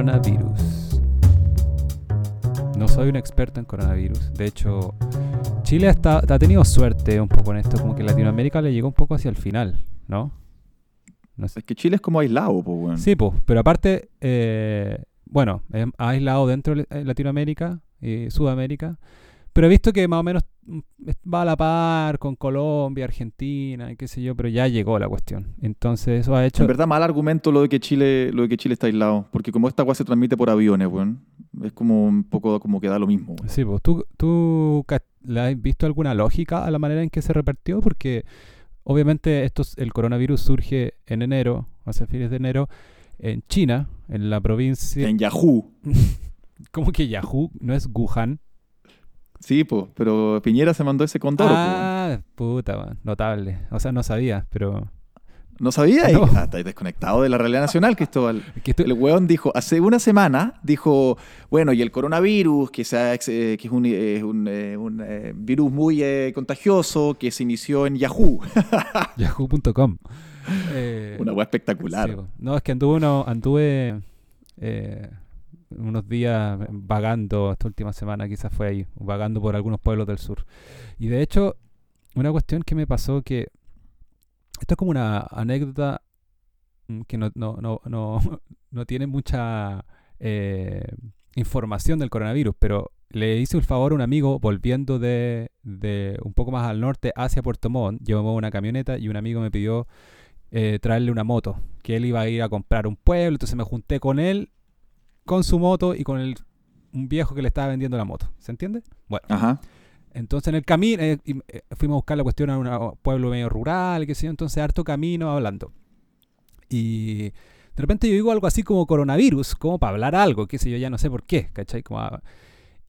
coronavirus. No soy un experto en coronavirus. De hecho, Chile ha, ha tenido suerte un poco en esto. Como que Latinoamérica le llegó un poco hacia el final, ¿no? Es que Chile es como aislado, pues, bueno. Sí, pues, pero aparte, eh, bueno, es aislado dentro de Latinoamérica y Sudamérica. Pero he visto que más o menos mm, va a la par con Colombia, Argentina, y qué sé yo, pero ya llegó la cuestión. Entonces eso ha hecho... En verdad, mal argumento lo de que Chile, lo de que Chile está aislado, porque como esta agua se transmite por aviones, bueno, es como un poco como que da lo mismo. Sí, pues tú, tú le has visto alguna lógica a la manera en que se repartió, porque obviamente esto, el coronavirus surge en enero, hace fines de enero, en China, en la provincia... En Yahoo. ¿Cómo que Yahoo? ¿No es Wuhan? Sí, pues, pero Piñera se mandó ese condoro. Ah, puta, notable. O sea, no sabía, pero... ¿No sabía? No. Ah, desconectado de la realidad nacional, Cristóbal. El weón dijo, hace una semana, dijo, bueno, y el coronavirus, que, sea, que es un, un, eh, un eh, virus muy eh, contagioso, que se inició en Yahoo. Yahoo.com. una weá espectacular. no, es que anduve, uno, anduve unos días vagando, esta última semana quizás fue ahí, vagando por algunos pueblos del sur. Y de hecho, una cuestión que me pasó que, esto es como una anécdota mm, que no, no, no, no, no tiene mucha eh, información del coronavirus, pero le hice un favor a un amigo volviendo de, de un poco más al norte hacia Puerto Montt, llevamos una camioneta y un amigo me pidió eh, traerle una moto, que él iba a ir a comprar un pueblo, entonces me junté con él con su moto y con el, un viejo que le estaba vendiendo la moto. ¿Se entiende? Bueno. Entonces en el camino eh, eh, fuimos a buscar la cuestión a un pueblo medio rural, qué sé yo, entonces harto camino hablando. Y de repente yo digo algo así como coronavirus, como para hablar algo, qué sé yo, ya no sé por qué, ¿cachai?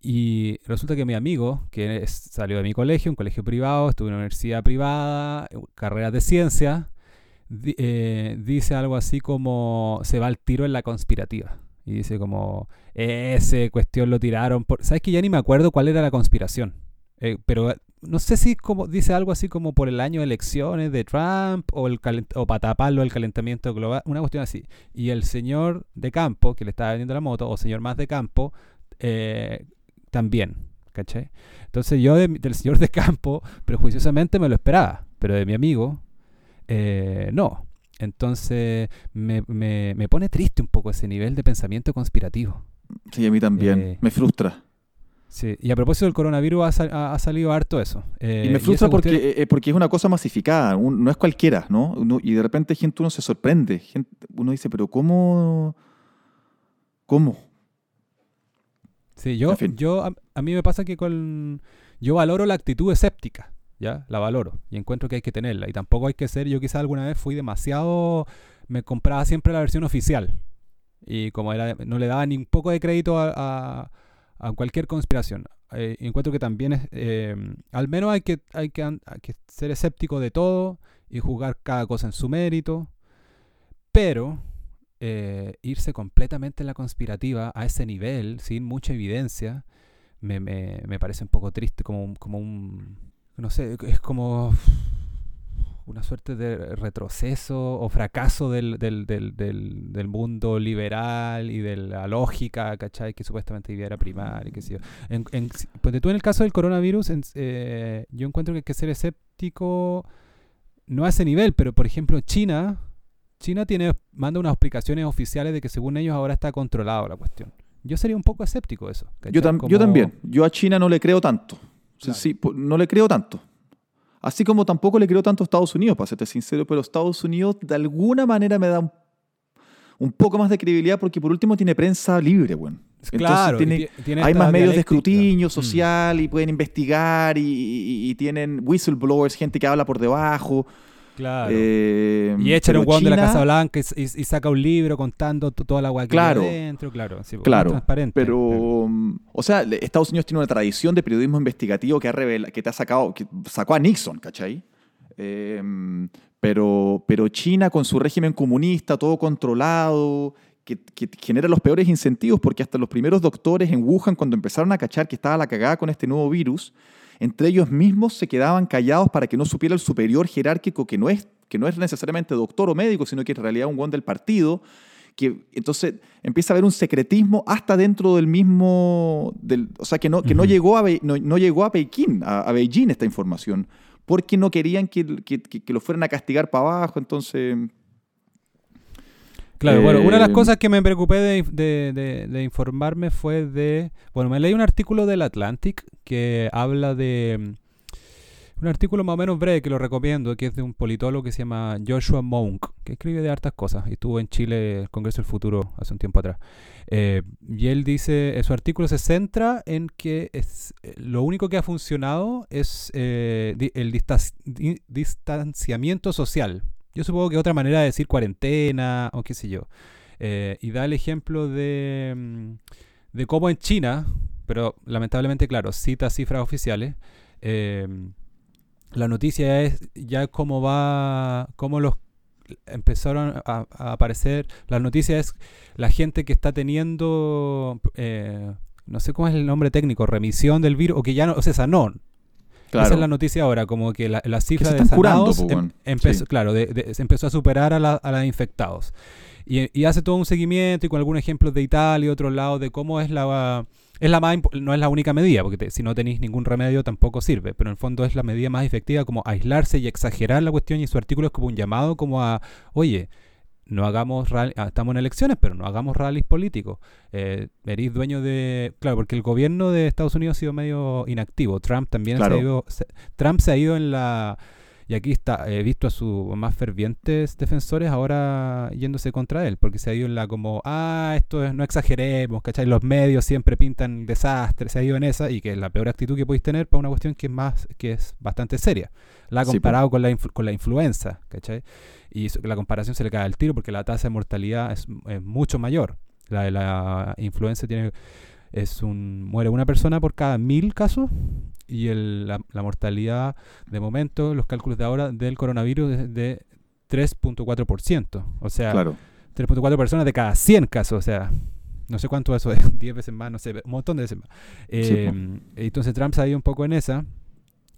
y resulta que mi amigo, que salió de mi colegio, un colegio privado, estuvo en una universidad privada, carreras de ciencia, eh, dice algo así como se va al tiro en la conspirativa. Y dice como, ese cuestión lo tiraron por... ¿Sabes que ya ni me acuerdo cuál era la conspiración? Eh, pero no sé si como, dice algo así como por el año de elecciones de Trump o, el o para taparlo el calentamiento global, una cuestión así. Y el señor de campo, que le estaba vendiendo la moto, o señor más de campo, eh, también, ¿caché? Entonces yo del señor de campo, prejuiciosamente me lo esperaba, pero de mi amigo, eh, no. Entonces me, me, pone triste un poco ese nivel de pensamiento conspirativo. Sí, a mí también. Eh, me frustra. Sí, y a propósito del coronavirus ha, salido harto eso. Eh, y me frustra porque, eh, porque es una cosa masificada, no es cualquiera, ¿no? y de repente gente uno se sorprende, uno dice, pero ¿cómo? ¿Cómo? Sí, yo, yo a, a, mí me pasa que con, yo valoro la actitud escéptica. ¿Ya? La valoro y encuentro que hay que tenerla. Y tampoco hay que ser, yo quizá alguna vez fui demasiado, me compraba siempre la versión oficial. Y como era, no le daba ni un poco de crédito a, a, cualquier conspiración. Eh, encuentro que también es, eh, al menos hay que, hay, que, hay que ser escéptico de todo y juzgar cada cosa en su mérito. Pero eh, irse completamente en la conspirativa a ese nivel, sin mucha evidencia, me, me, me parece un poco triste, como, como un no sé, es como una suerte de retroceso o fracaso del, del, del, del, mundo liberal y de la lógica, ¿cachai? Que supuestamente era primar y qué sé yo. En, pues tú en el caso del coronavirus, eh, yo encuentro que hay que ser escéptico, no a ese nivel, pero por ejemplo China, China tiene, manda unas explicaciones oficiales de que según ellos ahora está controlado la cuestión. Yo sería un poco escéptico de eso. Yo, yo también, yo a China no le creo tanto. Sí, no le creo tanto. Así como tampoco le creo tanto a Estados Unidos, para serte sincero, pero Estados Unidos de alguna manera me da un, poco más de credibilidad porque por último tiene prensa libre, bueno. claro, tiene, hay más medios de escrutinio mm. social y pueden investigar y, tienen whistleblowers, gente que habla por debajo. Claro. Eh, y echa un hueón de la Casa Blanca y, saca un libro contando toda la agua que claro, dentro, claro. claro. Transparente. Pero, mm, o sea, Estados Unidos tiene una tradición de periodismo investigativo que, ha que te ha sacado, que sacó a Nixon, ¿cachai? Em, pero, pero China con su régimen comunista, todo controlado, que, que, genera los peores incentivos, porque hasta los primeros doctores en Wuhan, cuando empezaron a cachar que estaba la cagada con este nuevo virus, entre ellos mismos se quedaban callados para que no supiera el superior jerárquico que no es, que no es necesariamente doctor o médico, sino que en realidad un guan del partido, que entonces empieza a haber un secretismo hasta dentro del mismo, del, o sea, que no, que no, llegó, a, no, llegó a Pekín, a, Beijing esta información, porque no querían que, que, lo fueran a castigar para abajo, entonces... Claro, bueno, una de las eh, cosas que me preocupé de, de, de, informarme fue de... Bueno, me leí un artículo del Atlantic que habla de un artículo más o menos breve que lo recomiendo, que es de un politólogo que se llama Joshua Monk, que escribe de hartas cosas y estuvo en Chile el Congreso del Futuro hace un tiempo atrás. Eh, y él dice, su artículo se centra en que es, eh, lo único que ha funcionado es eh, el distanciamiento social. Yo supongo que otra manera de decir cuarentena o qué sé yo. y da el ejemplo de, mm, de cómo en China, pero lamentablemente, claro, cita cifras oficiales, la noticia es ya cómo va, cómo los empezaron a, aparecer, la noticia es la gente que está teniendo, eh, no sé cómo es el nombre técnico, remisión del virus, o que ya no, o sea, sanó. Esa es la noticia ahora, como que la, cifra de sanados em, empezó, claro, se empezó a superar a, la, a la infectados. Y, y, hace todo un seguimiento y con algunos ejemplos de Italia y otros lados de cómo es la es la más, no es la única medida, porque si no tenéis ningún remedio tampoco sirve, pero en el fondo es la medida más efectiva como aislarse y exagerar la cuestión y su artículo es como un llamado como a, oye, no hagamos rally, ah, estamos en elecciones, pero no hagamos rallies políticos. Eh, eres dueño de, claro, porque el gobierno de Estados Unidos ha sido medio inactivo. Trump también se ha ido, Trump se ha ido en la y aquí está, he visto a sus más fervientes defensores ahora yéndose contra él, porque se ha ido en la como, ah, esto es, no exageremos, ¿cachai? Los medios siempre pintan desastres, se ha ido en esa, y que es la peor actitud que podéis tener para una cuestión que es más, que es bastante seria. La ha comparado con, la con la influenza, ¿cachai? Y la comparación se le cae al tiro porque la tasa de mortalidad es, es mucho mayor. La de la influenza tiene es un muere una persona por cada mil casos y el, la, mortalidad de momento, los cálculos de ahora del coronavirus es de 3.4%. O sea, 3.4 personas de cada 100 casos. O sea, no sé cuánto eso es, 10 veces más, no sé, un montón de veces más. Eh, entonces Trump se ha ido un poco en esa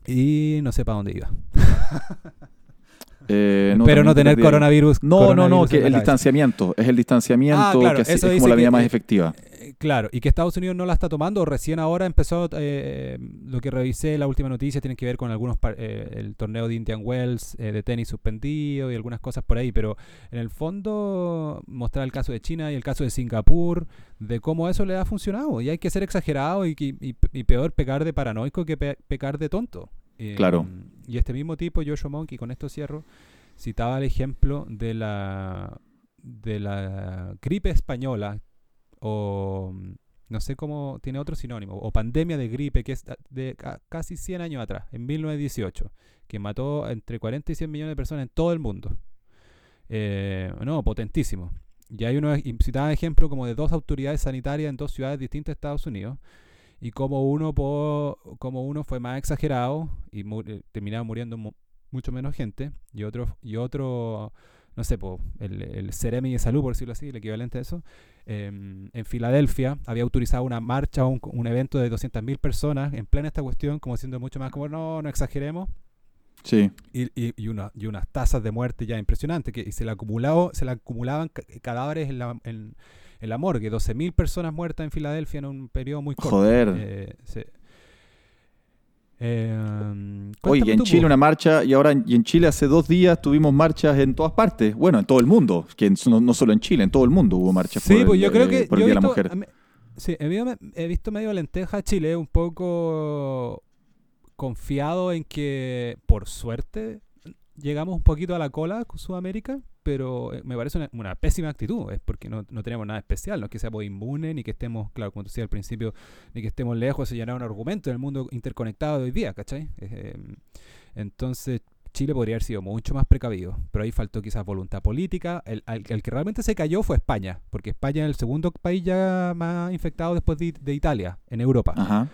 y no sé para dónde iba. Eh, Pero no tener coronavirus. No, no, no, que el distanciamiento. Es el distanciamiento ah, que es, como la medida más efectiva. Eh, claro, y que Estados Unidos no la está tomando. Recién ahora empezó, eh, lo que revisé, la última noticia tiene que ver con algunos, el torneo de Indian Wells de tenis suspendido y algunas cosas por ahí. Pero en el fondo, mostrar el caso de China y el caso de Singapur, de cómo eso le ha funcionado. Y hay que ser exagerado y, y, peor pecar de paranoico que pecar de tonto. claro. Y este mismo tipo, Joshua Monkey, con esto cierro, citaba el ejemplo de la, de la gripe española, o no sé cómo, tiene otro sinónimo, o pandemia de gripe, que es de casi 100 años atrás, en 1918, que mató entre 40 y 100 millones de personas en todo el mundo. Eh, no, potentísimo. Y hay uno, citaba ejemplo como de dos autoridades sanitarias en dos ciudades distintas de Estados Unidos, y como uno, como uno fue más exagerado y eh, terminaba muriendo mucho menos gente, y otro, y otro no sé, el, el Ceremi de Salud, por decirlo así, el equivalente a eso, em, en Filadelfia había autorizado una marcha un, un, evento de 200.000 personas en plena esta cuestión, como siendo mucho más como, no, no exageremos. Sí. Y, y, y, una, y unas tasas de muerte ya impresionantes, que y se, le acumulado, se le acumulaban cadáveres en la, en, en la morgue, 12.000 personas muertas en Filadelfia en un periodo muy corto. Joder. Eh, eh, Oye, en Chile una marcha, y ahora y en Chile hace dos días tuvimos marchas en todas partes, bueno, en todo el mundo, que no, no solo en Chile, en todo el mundo hubo marchas sí, por, pues yo creo que por el Día de la Mujer. sí, he visto, medio lenteja Chile, un poco confiado en que, por suerte, llegamos un poquito a la cola con Sudamérica pero eh, me parece una, pésima actitud, es porque no, no, tenemos nada especial, no es que seamos inmunes, ni que estemos, claro, como te decía al principio, ni que estemos lejos de llenar un argumento en el mundo interconectado de hoy día, ¿cachai? Em, entonces, Chile podría haber sido mucho más precavido, pero ahí faltó quizás voluntad política. El, que realmente se cayó fue España, porque España es el segundo país ya más infectado después de, Italia, en Europa.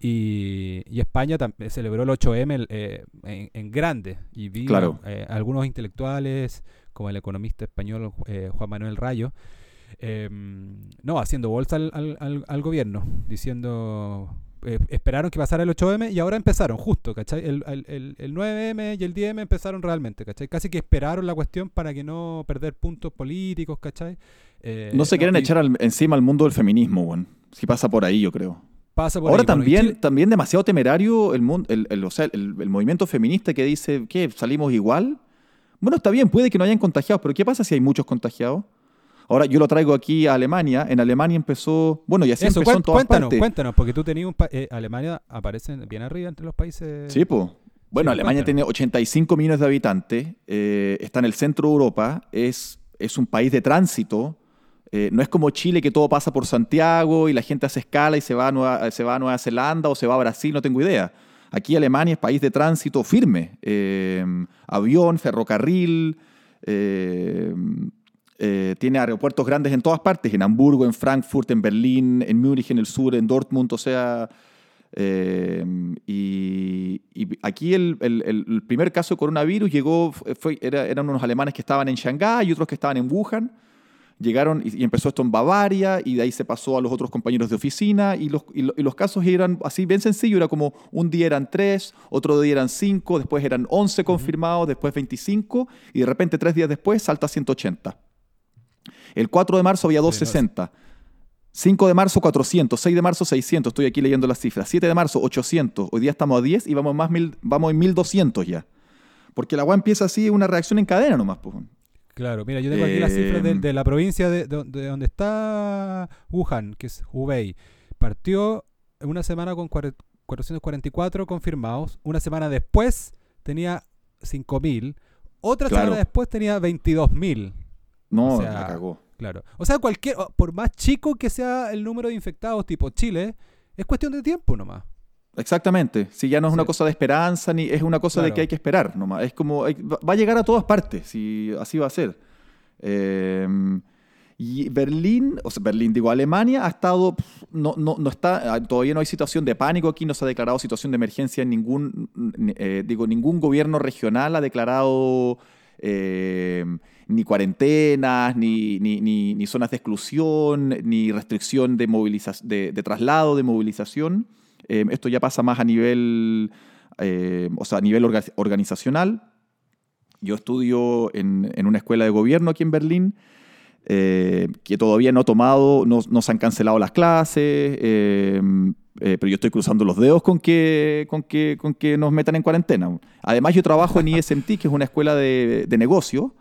Y, y, España celebró el 8M eh, en, grande. Y vi eh, algunos intelectuales como el economista español eh, Juan Manuel Rayo, em, no, haciendo bolsa al, gobierno, diciendo, eh, esperaron que pasara el 8M y ahora empezaron, justo, ¿cachai? El, 9M y el 10M empezaron realmente, ¿cachai? Casi que esperaron la cuestión para que no perder puntos políticos, ¿cachai? Eh, no se quieren echar al- encima al mundo del feminismo, weón. Si pasa por ahí, yo creo. Pasa por Ahora ahí. También, también demasiado temerario el, el, el- o sea, el, movimiento feminista que dice que salimos igual. Bueno, está bien, puede que no hayan contagiados, pero ¿qué pasa si hay muchos contagiados? Ahora yo lo traigo aquí a Alemania. En Alemania empezó, bueno, y así Eso, empezó en todas cuéntanos, partes. cuéntanos, porque tú tenías un pa- eh, Alemania aparece bien arriba entre los países. Sí, pues. Bueno, Sí, Alemania cuéntanos. tiene 85 millones de habitantes, eh, está en el centro de Europa, es, es un país de tránsito. Eh, no es como Chile que todo pasa por Santiago y la gente hace escala y se va, a Nueva, se va a Nueva Zelanda o se va a Brasil, no tengo idea. Aquí Alemania es país de tránsito firme. eh, avión, ferrocarril, eh, eh, tiene aeropuertos grandes en todas partes, en Hamburgo, en Frankfurt, en Berlín, en Múnich, en el sur, en Dortmund, o sea... eh, y, aquí el, primer caso de coronavirus llegó, eran unos alemanes que estaban en Shanghái y otros que estaban en Wuhan. Llegaron y, y empezó esto en Bavaria y de ahí se pasó a los otros compañeros de oficina y los, y lo- y los casos eran así bien sencillo, era como un día eran tres, otro día eran cinco, después eran 11 confirmados, después 25 y de repente tres días después salta a 180. El 4 de marzo había Sí, no, 260. 5 de marzo 400, 6 de marzo 600, estoy aquí leyendo las cifras. 7 de marzo 800, hoy día estamos a 10 y vamos, más mil, vamos en 1200 ya. Porque la agua empieza así, una reacción en cadena nomás. Pues. Claro, mira, yo tengo aquí las cifras de, de la provincia de, de- de donde está Wuhan, que es Hubei. Partió una semana con cuare- 444 confirmados. Una semana después tenía 5.000. Otra Claro. semana después tenía 22.000. No, O sea, la cagó. Claro. O sea, cualquier, por más chico que sea el número de infectados tipo Chile, es cuestión de tiempo nomás. Exactamente. Si ya no es una cosa de esperanza, ni es una cosa de que hay que esperar nomás. Es como, hay- va a llegar a todas partes, si así va a ser. Eh, y Berlín, o sea, Berlín, digo, Alemania ha estado, no, no, no está, ah, todavía no hay situación de pánico aquí, no se ha declarado situación de emergencia en ningún, eh, digo, ningún gobierno regional ha declarado eh, ni cuarentenas, ni, ni, ni- ni zonas de exclusión, ni restricción de, moviliza- de, de traslado, de movilización. Eh, esto ya pasa más a nivel, eh, o sea, a nivel orga- organizacional. Yo estudio en, en una escuela de gobierno aquí en Berlín, eh, que todavía no ha tomado, no, se han cancelado las clases, eh, eh, pero yo estoy cruzando los dedos con que, con, que, con que nos metan en cuarentena. Además, yo trabajo en ISMT, que es una escuela de, de negocio,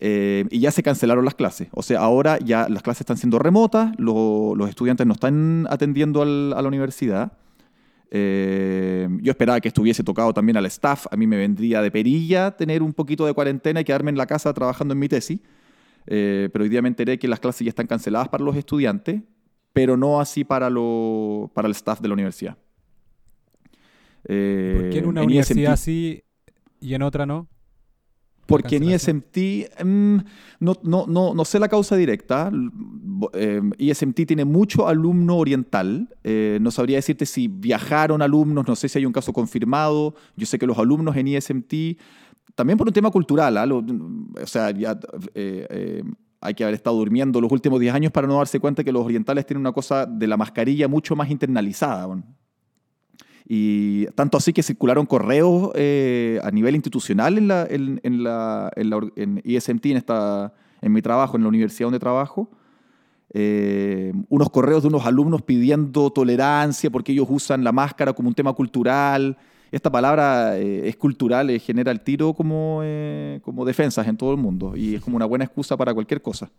eh, y ya se cancelaron las clases. O sea, ahora ya las clases están siendo remotas, lo- los estudiantes no están atendiendo a la universidad. Eh, yo esperaba que estuviese tocado también al staff. A mí me vendría de perilla tener un poquito de cuarentena y quedarme en la casa trabajando en mi tesis. Eh, pero hoy día me enteré que las clases ya están canceladas para los estudiantes, pero no así para, lo, para el staff de la universidad. Eh, ¿Por qué en una en universidad ISMT sí y en otra no? Porque en cancelación? ISMT, mm, no, no, no, no sé la causa directa. Eh, tiene mucho alumno oriental. Eh, no sabría decirte si viajaron alumnos, no sé si hay un caso confirmado. Yo sé que los alumnos en ISMT, también por un tema cultural, ¿ah? Lo- o sea, ya, eh, eh, hay que haber estado durmiendo los últimos 10 años para no darse cuenta que los orientales tienen una cosa de la mascarilla mucho más internalizada. bueno. Y tanto así que circularon correos eh, a nivel institucional en, la, en, en la, en, la en ISMT, en, esta, en mi trabajo, en la universidad donde trabajo. eh, unos correos de unos alumnos pidiendo tolerancia porque ellos usan la máscara como un tema cultural. Esta palabra eh, es cultural, eh, genera el tiro como, eh, como defensas en todo el mundo y es como una buena excusa para cualquier cosa.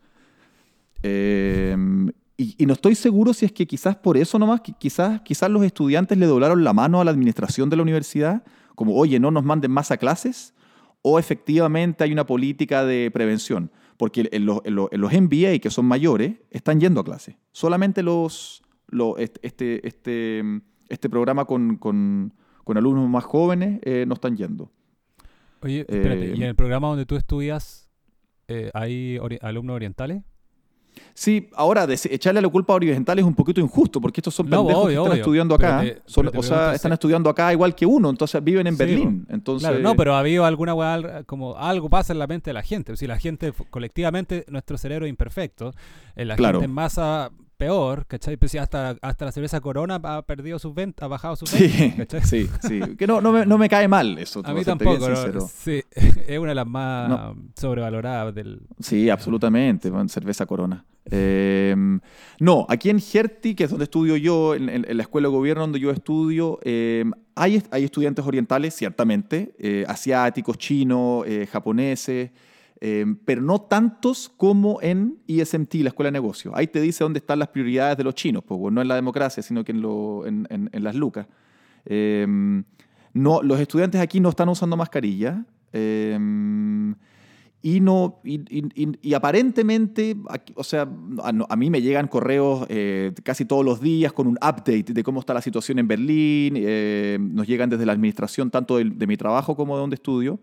Y, y no estoy seguro si es que quizás por eso nomás, quizás, quizás los estudiantes le doblaron la mano a la administración de la universidad, como, oye, no nos manden más a clases, o efectivamente hay una política de prevención, porque en los, en los- en los MBA, que son mayores, están yendo a clases. Solamente los, los- este, este, este, este programa con, con- con alumnos más jóvenes eh, no están yendo. Oye, espérate, Eh, ¿y en el programa donde tú estudias eh, hay ori- alumnos orientales? Sí, ahora echarle la culpa a orientales es un poquito injusto, porque estos son No, pendejos obvio, que están obvio. estudiando Pero acá. te- son- o sea, están estudiando acá igual que uno, entonces viven en Sí, Berlín. Entonces, Claro, no, pero ha habido alguna weá, como algo pasa en la mente de la gente. Si la gente, colectivamente, nuestro cerebro es imperfecto, eh, la Claro. gente en masa peor, ¿cachai? Pues hasta, hasta la cerveza Corona ha perdido sus ventas, ha bajado sus Sí, ventas, ¿cachai? sí, sí. Que no, no, me, no me cae mal eso. A mí tampoco, ¿no? Sí, es una de las más No. sobrevaloradas del... Sí, absolutamente, cerveza corona. Eh, no, aquí en Hertie, que es donde estudio yo, en, en- en la escuela de gobierno donde yo estudio, eh, hay, hay estudiantes orientales, ciertamente, eh, asiáticos, chinos, eh, japoneses, eh, pero no tantos como en ISMT, la escuela de negocios. Ahí te dice dónde están las prioridades de los chinos, pues, no en la democracia, sino que en, lo- en- en- en las lucas. Eh, no, los estudiantes aquí no están usando mascarilla. eh, y, no, y, y- y- aparentemente, o sea, a, a mí me llegan correos eh, casi todos los días con un update de cómo está la situación en Berlín. eh, nos llegan desde la administración, tanto del- de, mi trabajo como de donde estudio.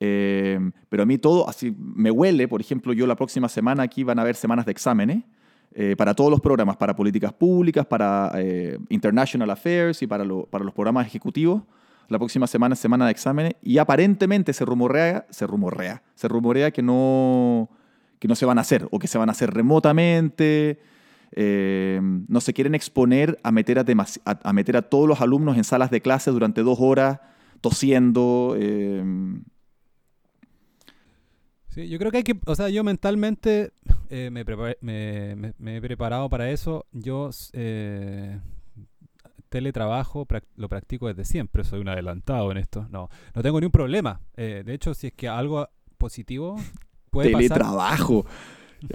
Eh, pero a mí todo, así me huele, por ejemplo, yo la próxima semana aquí van a haber semanas de exámenes eh, para todos los programas, para políticas públicas, para eh, International Affairs y para, lo- para los programas ejecutivos. La próxima semana es semana de exámenes y aparentemente se rumorea, se rumorea, se rumorea que no, que no se van a hacer o que se van a hacer remotamente. Eh, no se quieren exponer a meter a, a, a meter a todos los alumnos en salas de clase durante dos horas tosiendo. eh, Sí, yo creo que hay que, o sea, yo mentalmente eh, me, me- me- me he preparado para eso. Yo eh, teletrabajo lo practico desde siempre, soy un adelantado en esto. No, no tengo ni un problema. Eh, de hecho, si es que algo positivo puede pasar, teletrabajo.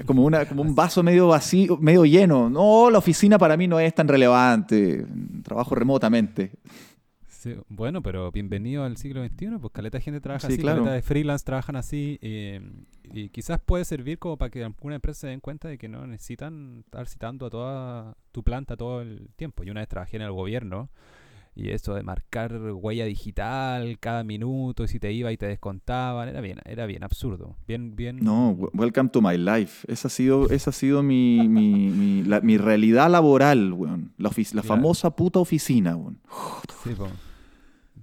Como, una, como un vaso medio vacío, medio lleno. No, la oficina para mí no es tan relevante. Trabajo remotamente. Sí, bueno, pero bienvenido al siglo XXI, pues caleta de gente trabaja Sí, así, claro. caleta de freelance trabajan así, eh, y quizás puede servir como para que alguna empresa se den cuenta de que no necesitan estar citando a toda tu planta todo el tiempo. Yo una vez trabajé en el gobierno, y eso de marcar huella digital cada minuto, y si te iba y te descontaban, era bien, era bien absurdo, bien, bien... No, welcome to my life. Esa ha sido, esa ha sido mi, mi, mi- la- mi realidad laboral, weón. La, la Claro. famosa puta oficina, weón. Sí, po.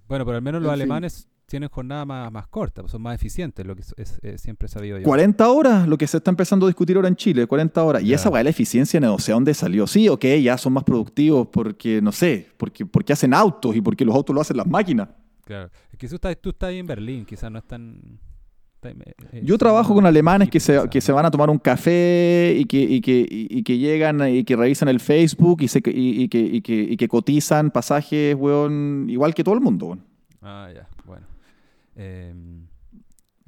Bueno, pero al menos los En fin. alemanes tienen jornada más, más corta, son más eficientes, lo que es, es- es- siempre he sabido yo. 40 horas, lo que se está empezando a discutir ahora en Chile, 40 horas. Y esa weá la eficiencia, no sé dónde salió. Sí, ok, ya son más productivos porque, no sé, porque, porque hacen autos y porque los autos lo hacen las máquinas. Claro. Es que tú estás, tú estás ahí en Berlín, quizás no es tan... eh, eh, Yo trabajo con alemanes que se, que se van a tomar un café y que, y que, y que llegan y que revisan el Facebook y, se, y, y que, y, que, y que cotizan pasajes, weón, igual que todo el mundo, weón. Ah, ya, bueno. Em,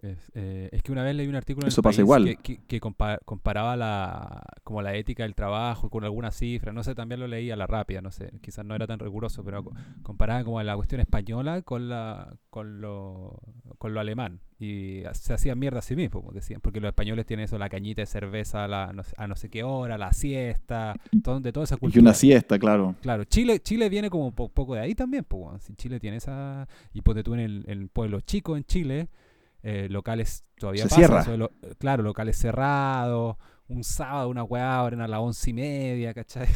es, eh, es que una vez leí un artículo en Eso El pasa País igual. que, que- que compa- comparaba la, como la ética del trabajo con alguna cifra, no sé, también lo leí a la rápida, no sé, quizás no era tan riguroso, pero co- comparaba como la cuestión española con la con lo, con lo alemán y se hacían mierda a sí mismos, como decían, porque los españoles tienen eso, la cañita de cerveza a, la, no sé, a no sé qué hora, la siesta, todo, de toda esa Y cultura. una siesta, claro. Claro, Chile, Chile viene como un po- poco de ahí también, pues, Chile tiene esa. Y ponte tú en el, en el pueblo chico en Chile, eh, locales todavía Se cierra. lo- claro, locales cerrados, un sábado, una weá abren a las once y media, ¿cachai?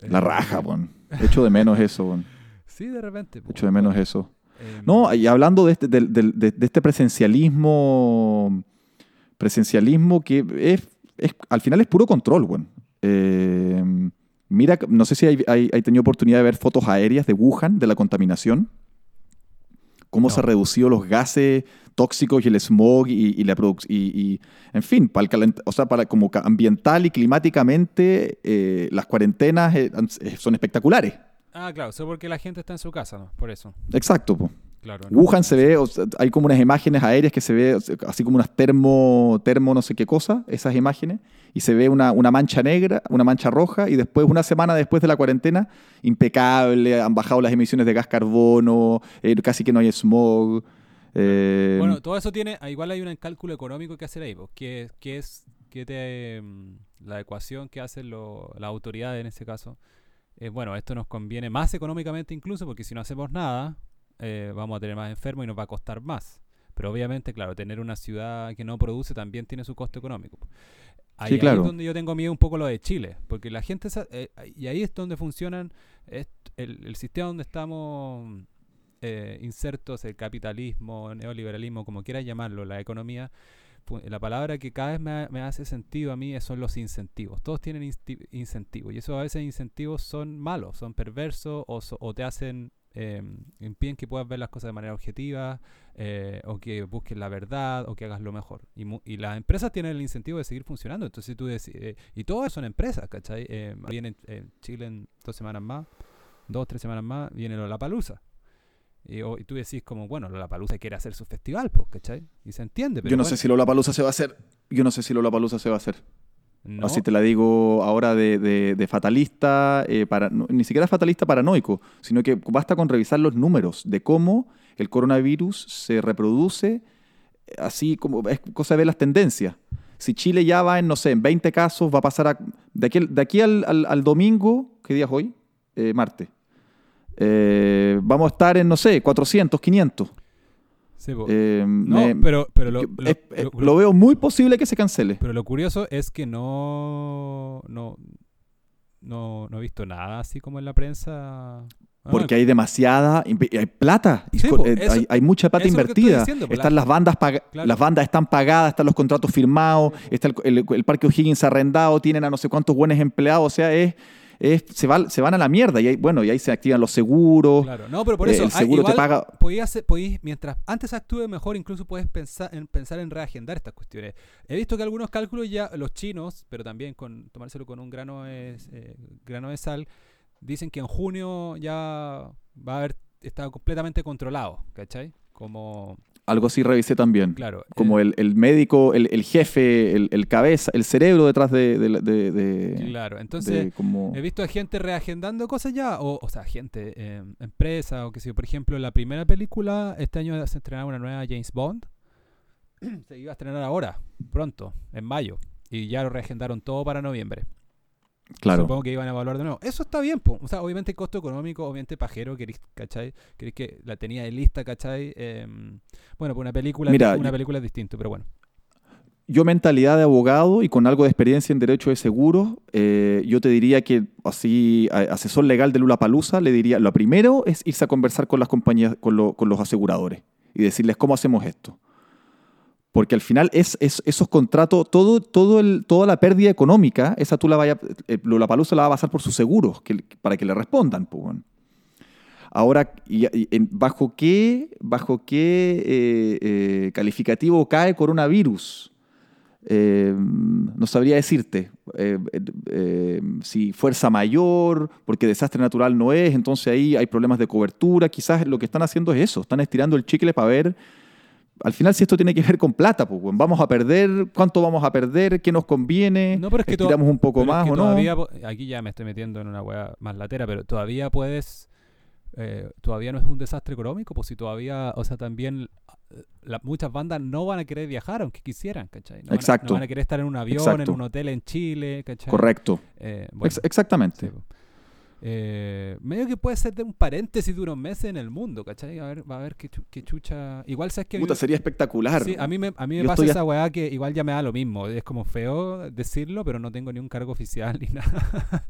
La raja, weón. Echo de menos eso. Sí, de repente. Echo de menos eso. Em, No, y hablando de este, de, de este presencialismo, presencialismo que es, es- al final es puro control, weón. Eh, mira, no sé si hay, hay, hay tenido oportunidad de ver fotos aéreas de Wuhan, de la contaminación. Cómo se han reducido los gases tóxicos y el smog y, y la produc- y, y, en fin, para el calent- o sea, para como ambiental y climáticamente, eh, las cuarentenas eh, eh, son espectaculares. Ah, claro, solo porque la gente está en su casa, ¿no? Por eso. Exacto, po. Claro. no- Wuhan se ve, o sea, hay como unas imágenes aéreas que se ve, o sea, así como unas termo, termo no sé qué cosa, esas imágenes, y se ve una, una mancha negra, una mancha roja, y después, una semana después de la cuarentena, impecable, han bajado las emisiones de gas carbono, eh, casi que no hay smog. eh, Bueno, todo eso tiene, ah, igual hay un cálculo económico que hacer ahí, que, que es que te, mm, la ecuación que hacen las autoridades en este caso. Es bueno, esto nos conviene más económicamente incluso, porque si no hacemos nada, eh, vamos a tener más enfermos y nos va a costar más. Pero obviamente, claro, tener una ciudad que no produce también tiene su costo económico. Ahí, claro. es donde yo tengo miedo un poco lo de Chile, porque la gente, eh, y ahí es donde funcionan el, el sistema donde estamos eh, insertos, el capitalismo, neoliberalismo, como quieras llamarlo, la economía, la palabra que cada vez me, hace sentido a mí son los incentivos. Todos tienen incentivos y eso a veces incentivos son malos, son perversos o, te hacen eh, impiden que puedas ver las cosas de manera objetiva eh, o que busques la verdad o que hagas lo mejor. Y, las empresas tienen el incentivo de seguir funcionando. Entonces tú decides, y todas son empresas, ¿cachai? Eh, viene en Chile en dos semanas más, dos, tres semanas más, viene la palusa y, tú decís como, bueno, Lollapalooza quiere hacer su festival, pues, ¿cachai? Y se entiende. Pero yo no sé si Lollapalooza se va a hacer. Yo no sé si Lollapalooza se va a hacer. Así te la digo ahora de, fatalista, eh, para, ni siquiera fatalista paranoico, sino que basta con revisar los números de cómo el coronavirus se reproduce, eh, así como es cosa de ver las tendencias. Si Chile ya va en, no sé, en 20 casos, va a pasar a, de aquí, de aquí al, al, domingo, ¿qué día es hoy? Eh, martes. Eh, vamos a estar en, no sé, 400, 500. Eh, no, pero, pero lo, veo muy posible que se cancele. Pero lo curioso es que no, no, no, he visto nada así como en la prensa. Ah, Porque hay demasiada, hay plata, eh, hay, mucha plata invertida. están las bandas, las bandas están pagadas, están los contratos firmados, está el, el, Parque O'Higgins arrendado, tienen a no sé cuántos buenos empleados, o sea, es se, se, van a la mierda. Y ahí, bueno, y ahí se activan los seguros. Claro, no, pero por eso. el seguro te paga. Podías, mientras antes actúe mejor, incluso puedes pensar en, pensar en reagendar estas cuestiones. He visto que algunos cálculos ya, los chinos, pero también con tomárselo con un grano de, eh, grano de sal, dicen que en junio ya va a haber estado completamente controlado, ¿cachai? Como algo así revisé también. Claro. Como el, médico, el, jefe, el, cabeza, el cerebro detrás de. claro, entonces he visto a gente reagendando cosas ya, o, o sea, gente, eh, empresa, o que sé Por ejemplo, la primera película, este año se estrenaba una nueva James Bond. se iba a estrenar ahora, pronto, en mayo. Y ya lo reagendaron todo para noviembre. Claro. Supongo que iban a evaluar de nuevo. Eso está bien, po. O sea, obviamente costo económico, obviamente pajero, querés, ¿cachai? Querés que la tenía de lista, ¿cachai? Em, bueno, pues una película, una película es distinto, pero bueno. Yo, mentalidad de abogado y con algo de experiencia en derecho de seguro, eh, yo te diría que, así, asesor legal de Lula Palusa, le diría: lo primero es irse a conversar con las compañías, con, con los aseguradores y decirles cómo hacemos esto. Porque al final es, esos contratos, toda la pérdida económica, esa tú la vaya, eh, la palusa la va a pasar por sus seguros para que le respondan. Pues, Ahora, ¿bajo qué, bajo qué eh, eh, calificativo cae coronavirus? no sabría decirte. si fuerza mayor, porque desastre natural no es, entonces ahí hay problemas de cobertura. Quizás lo que están haciendo es eso, están estirando el chicle para ver al final si esto tiene que ver con plata, pues, vamos a perder, cuánto vamos a perder, qué nos conviene, no, pero es que tiramos un poco más o todavía, no. Aquí ya me estoy metiendo en una hueá más latera, pero todavía puedes, eh, todavía no es un desastre económico, pues si todavía, o sea, también eh, muchas bandas no van a querer viajar aunque quisieran, ¿cachai? No Exacto. Van a, no van a querer estar en un avión, en un hotel en Chile, ¿cachai? Correcto. Eh, exactamente. Eh, medio que puede ser de un paréntesis de unos meses en el mundo, ¿cachai? A ver, va a ver qué, chucha. Igual sabes que. Puta, sería espectacular. Sí, a mí me, a mí me pasa esa weá que igual ya me da lo mismo. Es como feo decirlo, pero no tengo ni un cargo oficial ni nada.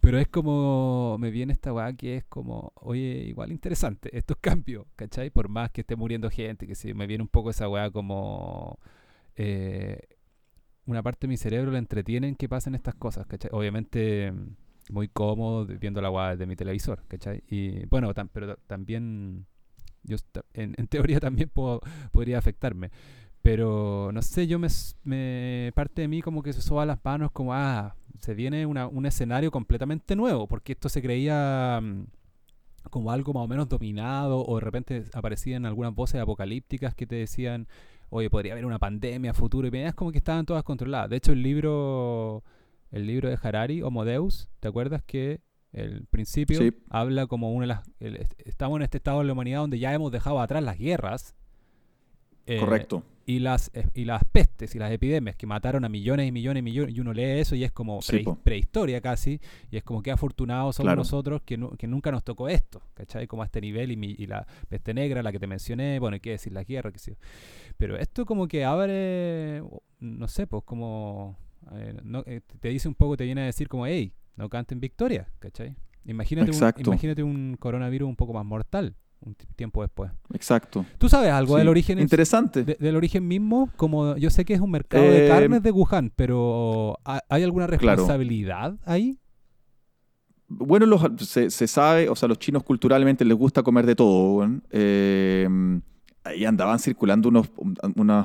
pero es como. Me viene esta weá que es como. Oye, igual interesante. Estos cambios, ¿cachai? Por más que esté muriendo gente, que sí, me viene un poco esa weá como. Eh, una parte de mi cerebro le entretienen que pasen estas cosas, ¿cachai? Obviamente muy cómodo viendo la guada de mi televisor, ¿cachai? Y bueno, pero también, yo en, teoría también podría afectarme. Pero no sé, yo me, me, parte de mí como que se soba las manos como, ah, se viene una, un escenario completamente nuevo, porque esto se creía mm, como algo más o menos dominado, o de repente aparecían algunas voces apocalípticas que te decían, oye, podría haber una pandemia futuro, y es como que estaban todas controladas. De hecho, el libro el libro de Harari, Homo Deus, ¿te acuerdas que el principio habla como una de las... estamos en este estado de la humanidad donde ya hemos dejado atrás las guerras. Eh, Correcto. Y las, eh, y las pestes y las epidemias que mataron a millones y millones y millones. Y uno lee eso y es como prehistoria casi. Y es como que afortunados somos nosotros que, que, nunca nos tocó esto. ¿Cachai? Como a este nivel. Y, y, la peste negra, la que te mencioné. Bueno, hay que decir la guerra, que sí. Pero esto como que abre... No sé, pues como no, eh, te dice un poco, te viene a decir como, hey, no canten victoria, ¿cachai? Imagínate un, imagínate un coronavirus un poco más mortal, un tiempo después. Exacto. ¿Tú sabes algo del origen? Interesante. del origen mismo, como yo sé que es un mercado de carnes de Wuhan, pero ¿hay alguna responsabilidad ahí? Bueno, se, sabe, o sea, los chinos culturalmente les gusta comer de todo. Eh, ahí andaban circulando unos,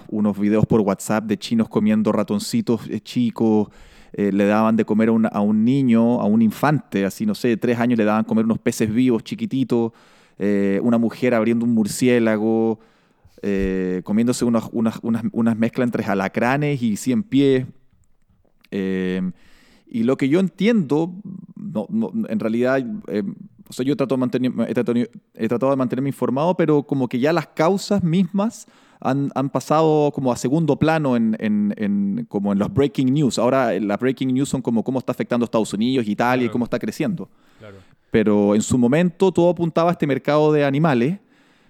unos videos por WhatsApp de chinos comiendo ratoncitos eh, chicos. Eh, le daban de comer a, un niño, a un infante, así no sé, de tres años le daban comer unos peces vivos chiquititos. una mujer abriendo un murciélago. comiéndose unas, unas, mezclas entre alacranes y cien pies. y lo que yo entiendo, no, en realidad, eh, o sea, yo trato de mantener, he, tratado, de mantenerme informado, pero como que ya las causas mismas han, han pasado como a segundo plano en, en, como en los breaking news. Ahora las breaking news son como cómo está afectando a Estados Unidos, Italia y cómo está creciendo. Pero en su momento todo apuntaba a este mercado de animales.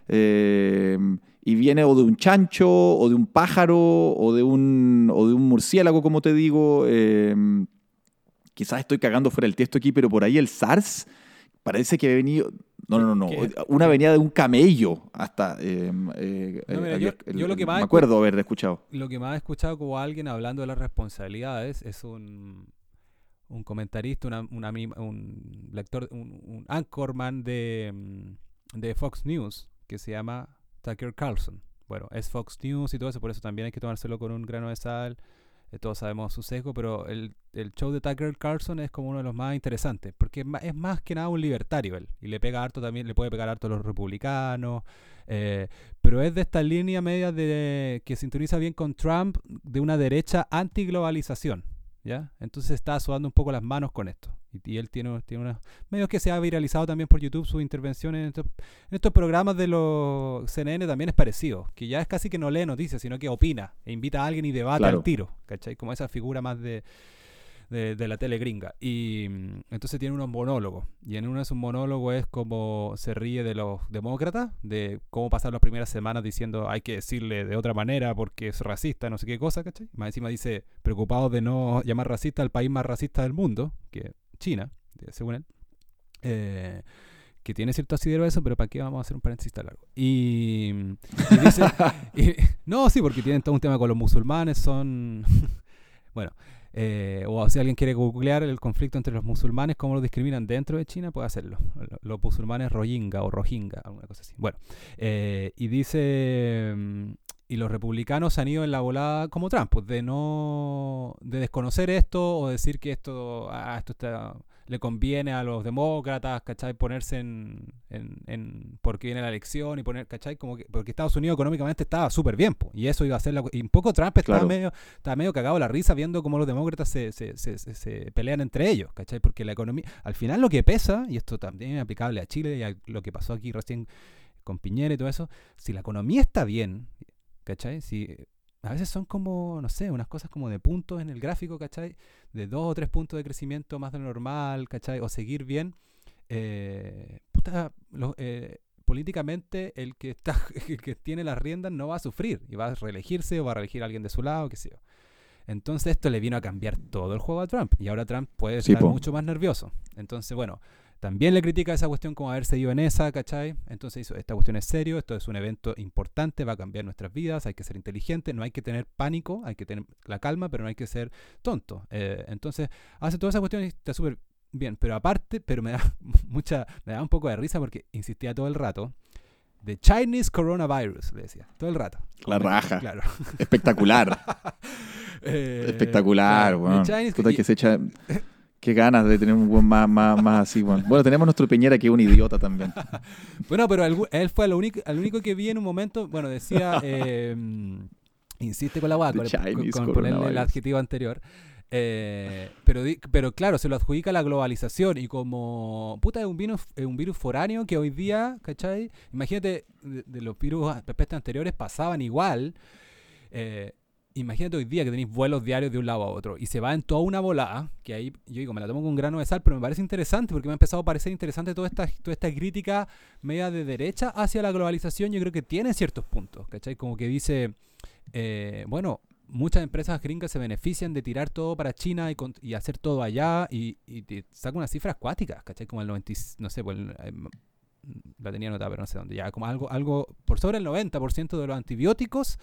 Eh, y viene o de un chancho, o de un pájaro, o de un, o de un murciélago, como te digo. Eh, quizás estoy cagando fuera el texto aquí, pero por ahí el SARS parece que ha venido. No, no, no, Una venía de un camello hasta. Eh, eh, yo, lo que más me acuerdo haber escuchado. Lo que más he escuchado como alguien hablando de las responsabilidades es un, un comentarista, un lector, un, anchorman de, mm, de Fox News que se llama Tucker Carlson. Bueno, es Fox News y todo eso, por eso también hay que tomárselo con un grano de sal. Eh, todos sabemos su sesgo, pero el, el, show de Tucker Carlson es como uno de los más interesantes, porque es más, que nada un libertario él, y le pega harto también, le puede pegar harto a los republicanos, eh, pero es de esta línea media de que sintoniza bien con Trump de una derecha anti-globalización. ¿Ya? Entonces está sudando un poco las manos con esto. Y, él tiene, tiene unos medios que se ha viralizado también por YouTube, sus intervenciones en estos, programas de los CNN también es parecido, que ya es casi que no lee noticias, sino que opina e invita a alguien y debate al tiro, ¿cachai? Como esa figura más de, de, la tele gringa. Y mm, entonces tiene unos monólogos. Y en uno de sus monólogos es como se ríe de los demócratas, de cómo pasar las primeras semanas diciendo hay que decirle de otra manera porque es racista, no sé qué cosa, ¿cachai? Más encima dice, preocupado de no llamar racista al país más racista del mundo, que China, según él. Eh, que tiene cierto asidero eso, pero ¿para qué vamos a hacer un paréntesis tan largo? Y, dice, no, sí, porque tienen todo un tema con los musulmanes, son, bueno, eh, o si alguien quiere googlear el conflicto entre los musulmanes, cómo lo discriminan dentro de China, puede hacerlo. Los musulmanes Rohingya o Rohingya, alguna cosa así. Bueno, eh, y dice, y los republicanos han ido en la volada como Trump, pues, de no, de desconocer esto o decir que esto, ah, esto está, le conviene a los demócratas, ¿cachai? Ponerse en, en, porque viene la elección y poner, ¿cachai? Como que, porque Estados Unidos económicamente estaba súper bien, y eso iba a ser la, y un poco Trump estaba medio, estaba medio cagado la risa viendo cómo los demócratas se, se, se, se, pelean entre ellos, ¿cachai? Porque la economía, al final lo que pesa, y esto también es aplicable a Chile y a lo que pasó aquí recién con Piñera y todo eso, si la economía está bien, ¿cachai? Si, a veces son como, no sé, unas cosas como de puntos en el gráfico, ¿cachai? De dos o tres puntos de crecimiento más de lo normal, ¿cachai? O seguir bien. Eh, puta, eh, políticamente el que, está, que tiene las riendas no va a sufrir y va a reelegirse o va a reelegir a alguien de su lado, qué sé yo. Entonces esto le vino a cambiar todo el juego a Trump y ahora Trump puede estar mucho más nervioso. Entonces, bueno, también le critica esa cuestión como haberse ido en esa, ¿cachai? Entonces esta cuestión es serio, esto es un evento importante, va a cambiar nuestras vidas, hay que ser inteligente, no hay que tener pánico, hay que tener la calma, pero no hay que ser tonto. Eh, entonces hace toda esa cuestión y está súper bien, pero aparte, pero me da mucha, me da un poco de risa porque insistía todo el rato. The Chinese Coronavirus, le decía, todo el rato. La raja. Claro. Espectacular. Eh, Espectacular, bueno. que se echa... Qué ganas de tener un buen más, más, más así, bueno. Bueno, tenemos nuestro Peñera que es un idiota también. bueno, pero él fue el único, el único que vi en un momento, bueno, decía, eh, insiste con la guapa, con, ponerle el adjetivo anterior. Eh, pero, pero claro, se lo adjudica la globalización y como, puta, es un virus, un virus foráneo que hoy día, ¿cachai? Imagínate, de, los virus anteriores pasaban igual. Eh, imagínate hoy día que tenéis vuelos diarios de un lado a otro y se va en toda una volada, que ahí yo digo, me la tomo con un grano de sal, pero me parece interesante porque me ha empezado a parecer interesante toda esta, toda esta crítica media de derecha hacia la globalización. Yo creo que tiene ciertos puntos, ¿cachai? Como que dice, eh, bueno, muchas empresas gringas se benefician de tirar todo para China y, hacer todo allá y, saca unas cifras acuáticas, ¿cachai? Como el 90, no sé, pues, la tenía anotada, pero no sé dónde, ya como algo, algo por sobre el 90% de los antibióticos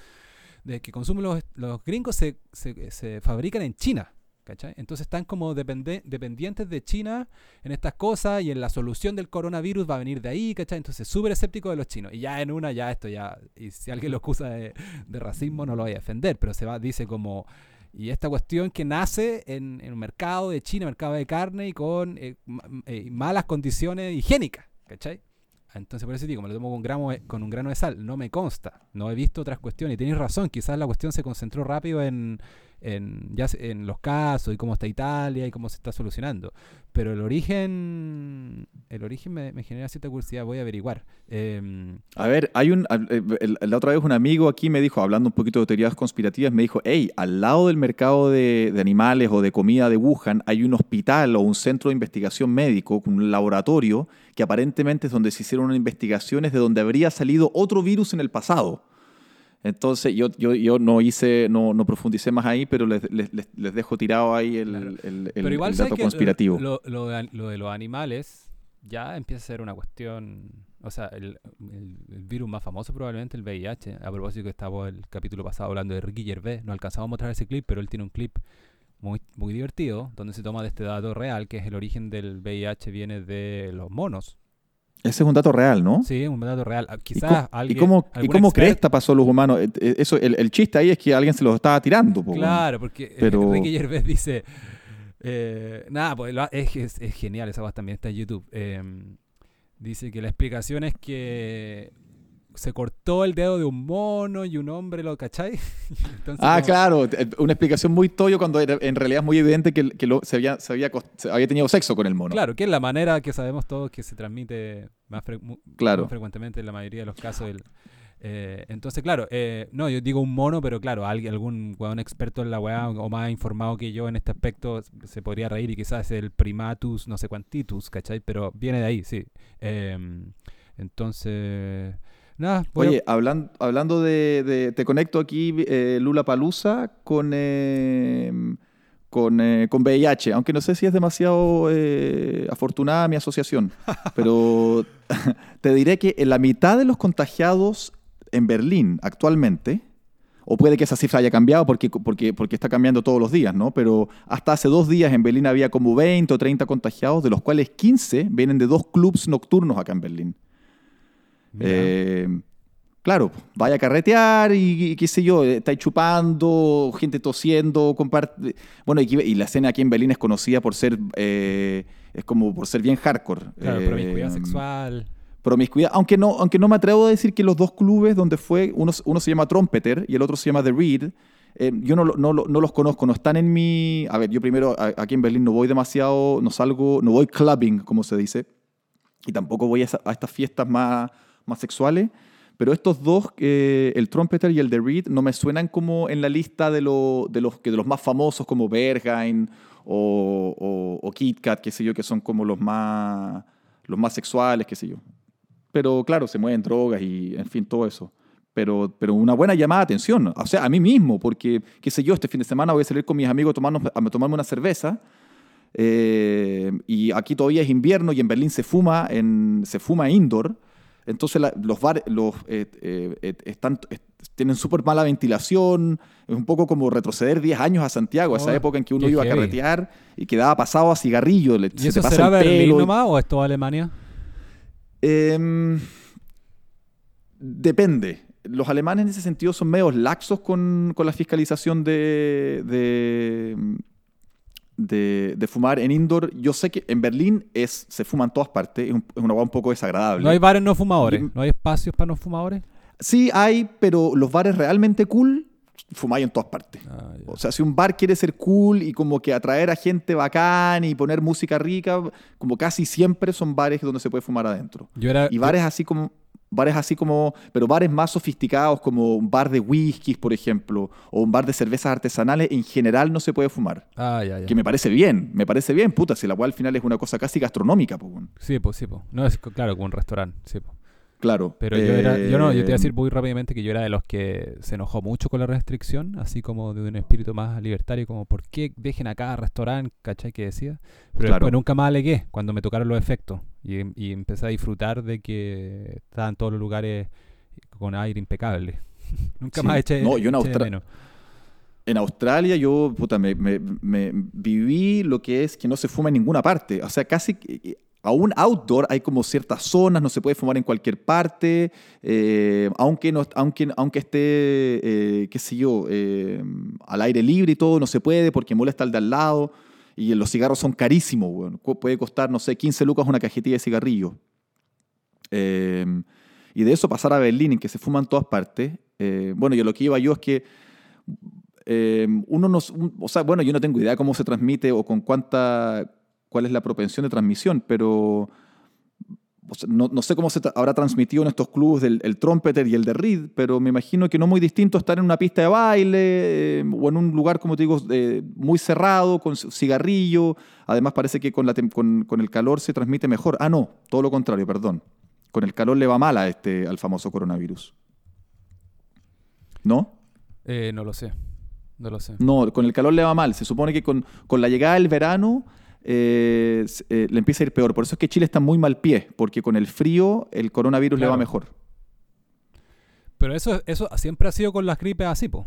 de que consumen los, los gringos se, se, se fabrican en China. ¿cachai? Entonces están como depende, dependientes de China en estas cosas y en la solución del coronavirus va a venir de ahí, ¿cachai? Entonces súper escéptico de los chinos. Y ya en una, ya esto ya, y si alguien lo acusa de, de racismo no lo voy a defender, pero se va, dice como, y esta cuestión que nace en, en un mercado de China, mercado de carne y con eh, eh, malas condiciones higiénicas, ¿cachai? Entonces por eso digo, me lo tomo con, gramo, con un grano de sal, no me consta, no he visto otras cuestiones. Y tenéis razón, quizás la cuestión se concentró rápido en, en, ya en los casos y cómo está Italia y cómo se está solucionando. Pero el origen, el origen me, genera cierta curiosidad, voy a averiguar. Eh, a ver, hay un, el, la otra vez un amigo aquí me dijo, hablando un poquito de teorías conspirativas, me dijo, hey, al lado del mercado de, de animales o de comida de Wuhan hay un hospital o un centro de investigación médico, un laboratorio, que aparentemente es donde se hicieron investigaciones de donde habría salido otro virus en el pasado. Entonces yo, yo, yo no hice, no, no profundicé más ahí, pero les, les, les dejo tirado ahí el, Claro. el, el- igual dato conspirativo. Lo, lo de, lo de los animales ya empieza a ser una cuestión. O sea, el, virus más famoso probablemente el VIH. A propósito que estaba el capítulo pasado hablando de Ricky Gervais. No alcanzamos a mostrar ese clip, pero él tiene un clip muy, muy divertido donde se toma de este dato real, que es el origen del VIH viene de los monos. Ese es un dato real, ¿no? Sí, es un dato real. Ah, ¿Y Quizás cómo, y alguien. cómo, y cómo cresta pasó los humanos? Eh, eh, Eso, el, el chiste ahí es que alguien se los estaba tirando. po. Claro, porque eh, Pero- Ricky Gervais dice. eh, nada, pues es, es, es genial, esa voz también está en YouTube. eh, dice que la explicación es que se cortó el dedo de un mono y un hombre lo cachai. Entonces, Ah, como- claro, eh, una explicación muy toyo cuando en realidad es muy evidente que, que lo- se, había, se, había, se había tenido sexo con el mono. Claro, que es la manera que sabemos todos que se transmite más, fre- Claro. más frecuentemente en la mayoría de los casos. el- eh, entonces, claro, eh, no, yo digo un mono, pero claro, alguien, algún weón experto en la weá o más informado que yo en este aspecto se podría reír y quizás el primatus, no sé cuantitus, ¿cachai? Pero viene de ahí, sí. Em, entonces, nada, a- Oye, hablan- hablando de, de- Te conecto aquí, eh, Lula Palusa, con, eh, con, eh, con VIH, aunque no sé si es demasiado eh, afortunada mi asociación, pero te diré que en la mitad de los contagiados en Berlín actualmente, o puede que esa cifra haya cambiado porque, porque, porque está cambiando todos los días, ¿no? Pero hasta hace dos días en Berlín había como 20 o 30 contagiados, de los cuales 15 vienen de dos clubs nocturnos acá en Berlín. Eh, claro, vaya a carretear y, y qué sé yo, estáis chupando, gente tosiendo, comparte. Bueno, y, y la escena aquí en Berlín es conocida por ser, eh, es como por ser bien hardcore. claro, Eh, promiscuidad sexual. Promiscuidad, aunque no, aunque no me atrevo a decir que los dos clubes donde fue, uno, uno se llama Trompeter y el otro se llama The Reed, eh, yo no, no, no los conozco, no están en mi... A ver, yo primero a- aquí en Berlín no voy demasiado, no salgo, no voy clubbing, como se dice, y tampoco voy a, esa- a estas fiestas más, más sexuales, pero estos dos, eh, el Trompeter y el The Reed, no me suenan como en la lista de, lo- de, los, que de los más famosos como Berghain o, o, o Kit Kat, qué sé yo, que son como los más, los más sexuales, qué sé yo. Pero claro, se mueven drogas y, en fin, todo eso. Pero, pero una buena llamada de atención. O sea, a mí mismo, porque, qué sé yo, este fin de semana voy a salir con mis amigos a, tomarnos, a tomarme una cerveza. eh, y aquí todavía es invierno y en Berlín se fuma, en, se fuma indoor. Entonces la- los bares los, eh, eh, eh, están, tienen súper mala ventilación. Es un poco como retroceder 10 años a Santiago, a esa Oh, época en que uno iba a carretear y quedaba pasado a cigarrillo. le- ¿Y se eso te pasa será Berlín y- nomás o es toda Alemania? Em, depende. Los alemanes en ese sentido son medios laxos con, con la fiscalización de, de, de- de fumar en indoor. Yo sé que en Berlín es, se fuma en todas partes, es, un- es una hueá un poco desagradable. ¿No hay bares no fumadores? ¿No hay espacios para no fumadores? Sí hay, pero los bares realmente cool fumáis en todas partes. Ah. O sea, si un bar quiere ser cool y como que atraer a gente bacán y poner música rica, como casi siempre son bares donde se puede fumar adentro. Yo era, Y bares así como, bares así como, pero bares más sofisticados como un bar de whiskies, por ejemplo, o un bar de cervezas artesanales, en general no se puede fumar. Ah, ya, ya. Que me parece bien, me parece bien, puta, si la cual al final es una cosa casi gastronómica, weón. Sí, pues sí, pues. No es claro, como un restaurante, sí, po. claro. Pero yo era, yo no, yo te voy a Eh, decir muy rápidamente que yo era de los que se enojó mucho con la restricción, así como de un espíritu más libertario, como ¿por qué dejen acá restaurante? ¿Cachai? Que decía. Pero Claro. después nunca más alegué cuando me tocaron los efectos. Y, y empecé a disfrutar de que estaban todos los lugares con aire impecable. Nunca Sí. más eché, No, yo en eché menos. En Australia yo puta, me, me- me viví lo que es que no se fuma en ninguna parte. O sea, casi que- aún outdoor hay como ciertas zonas, no se puede fumar en cualquier parte, eh, aunque, no, aunque, aunque esté, eh, qué sé yo, eh, al aire libre y todo, no se puede porque molesta al de al lado. Y los cigarros son carísimos, weón. Puede costar, no sé, 15 lucas una cajetilla de cigarrillo. Eh, y de eso pasar a Berlín, en que se fuma en todas partes. eh, bueno, yo lo que iba yo es que eh, uno no, un- o sea, bueno, yo no tengo idea cómo se transmite o con cuánta, cuál es la propensión de transmisión, pero o sea, no, no sé cómo se tra- habrá transmitido en estos clubes del el trompeter y el de Reed, pero me imagino que no muy distinto estar en una pista de baile eh, o en un lugar, como te digo, eh, muy cerrado, con cigarrillo. Además parece que con, la tem- con, con el calor se transmite mejor. Ah, no, todo lo contrario, perdón. Con el calor le va mal a este, al famoso coronavirus. ¿No? Eh, no lo sé. No lo sé. No, con el calor le va mal. Se supone que con, con la llegada del verano eh, eh, le empieza a ir peor. Por eso es que Chile está muy mal pie, porque con el frío el coronavirus le va mejor. Pero eso, eso siempre ha sido con las gripes así, po.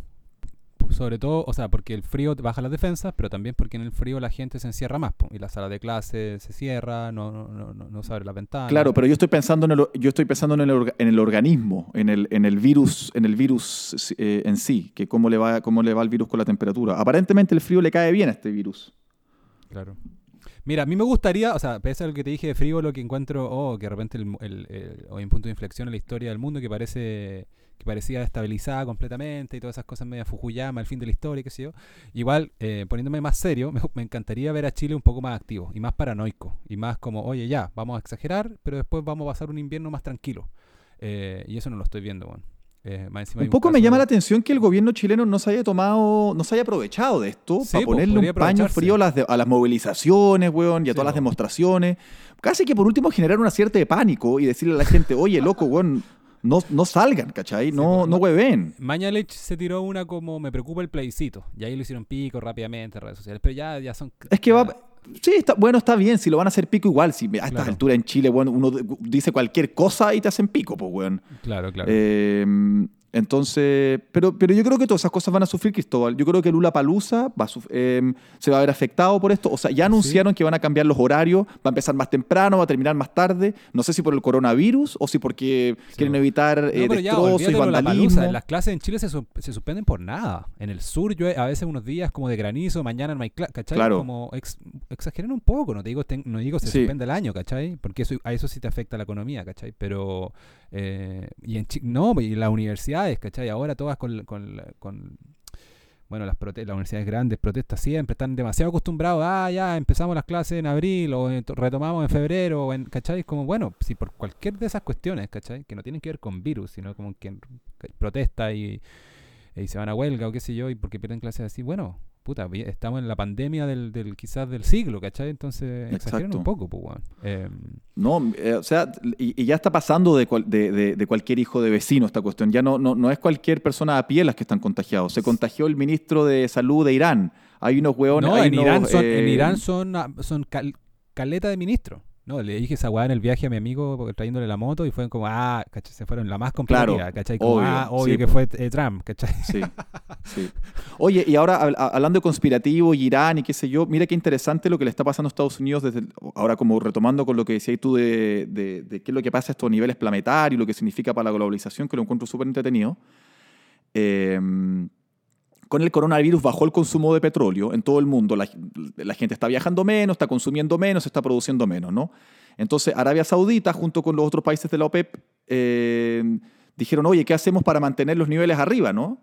Sobre todo, o sea, porque el frío baja las defensas, pero también porque en el frío la gente se encierra más, po. Y la sala de clase se cierra, no, no, no, no, no se abre la ventana. Claro, pero yo estoy pensando en el, yo estoy pensando en el, orga- en el organismo, en el, en el virus, en el virus eh, en sí, que cómo le, va, cómo le va el virus con la temperatura. Aparentemente el frío le cae bien a este virus. Claro. Mira, a mí me gustaría, o sea, pese a lo que te dije de frío, lo que encuentro, oh, que de repente el, el- el- hay un punto de inflexión en la historia del mundo que parece que parecía estabilizada completamente y todas esas cosas media Fukuyama, el fin de la historia, qué sé yo. Igual, eh, poniéndome más serio, me, me encantaría ver a Chile un poco más activo y más paranoico y más como, oye, ya, vamos a exagerar, pero después vamos a pasar un invierno más tranquilo. Eh, y eso no lo estoy viendo, bueno. Eh, más Un poco me llama de- la atención que el gobierno chileno no se haya tomado, no se haya aprovechado de esto Sí, para po, ponerle un paño frío a las, de- a las movilizaciones, weón, y a Sí, todas las po. demostraciones. Casi que por último generar una cierta de pánico y decirle a la gente, oye, loco, weón, no, no salgan, ¿cachai? No, po, no hueven. Mañalich se tiró una como me preocupa el plebiscito. Y ahí lo hicieron pico rápidamente en redes sociales. Pero ya, ya son. Es que va. Sí, está, bueno, está bien. Si lo van a hacer pico, igual. Si a estas Claro. alturas en Chile, bueno, uno dice cualquier cosa y te hacen pico, pues, weón. Claro, claro. Eh, entonces, pero, pero yo creo que todas esas cosas van a sufrir, Cristóbal. Yo creo que Lula Palusa va a suf- eh, se va a ver afectado por esto. O sea, ya anunciaron que van a cambiar los horarios, va a empezar más temprano, va a terminar más tarde. No sé si por el coronavirus o si porque quieren evitar eh, No, pero ya, destrozos y vandalismo. Las clases en Chile se, se suspenden por nada. En el sur, yo a veces unos días como de granizo, mañana no hay clase, ¿cachai? Claro. Como ex- exageren un poco, no te digo, no digo se Sí. suspende el año, ¿cachai? Porque eso, a eso sí te afecta la economía, ¿cachai? Pero, eh, y en Chi- no, y las universidades, ¿cachai? Ahora todas con, bueno, las, las universidades grandes protestan siempre, están demasiado acostumbrados, ah, ya empezamos las clases en abril o retomamos en febrero, o en, ¿cachai? Como, bueno, si por cualquier de esas cuestiones, ¿cachai? Que no tienen que ver con virus, sino como que protesta y se van a huelga o qué sé yo, y porque pierden clases así, bueno, puta, estamos en la pandemia del, del quizás del siglo, ¿cachai? Entonces exageran un poco, pues. Em, No, eh, o sea, y, y ya está pasando de, cual- de- de- de cualquier hijo de vecino esta cuestión. Ya no, no, no es cualquier persona a pie las que están contagiados. Se contagió el ministro de salud de Irán. Hay unos hueones. no, hay en unos, Irán son, en eh, Irán son, ah, son cal- caleta de ministros. No, le dije esa weá en el viaje a mi amigo trayéndole la moto y fue como, ah, ¿cachai? Se fueron la más complicada, Claro, ¿cachai? Como, obvio, ah, obvio sí, que po. fue eh, Trump, ¿cachai? Sí, sí. Oye, y ahora hab- hablando de conspirativo y Irán y qué sé yo, mira qué interesante lo que le está pasando a Estados Unidos desde el- ahora como retomando con lo que decías tú de, de- de qué es lo que pasa a estos niveles planetarios, lo que significa para la globalización, que lo encuentro súper entretenido. Eh, con el coronavirus bajó el consumo de petróleo en todo el mundo. La, gente está viajando menos, está consumiendo menos, está produciendo menos, ¿no? Entonces, Arabia Saudita, junto con los otros países de la OPEP, eh, dijeron, oye, ¿qué hacemos para mantener los niveles arriba, no?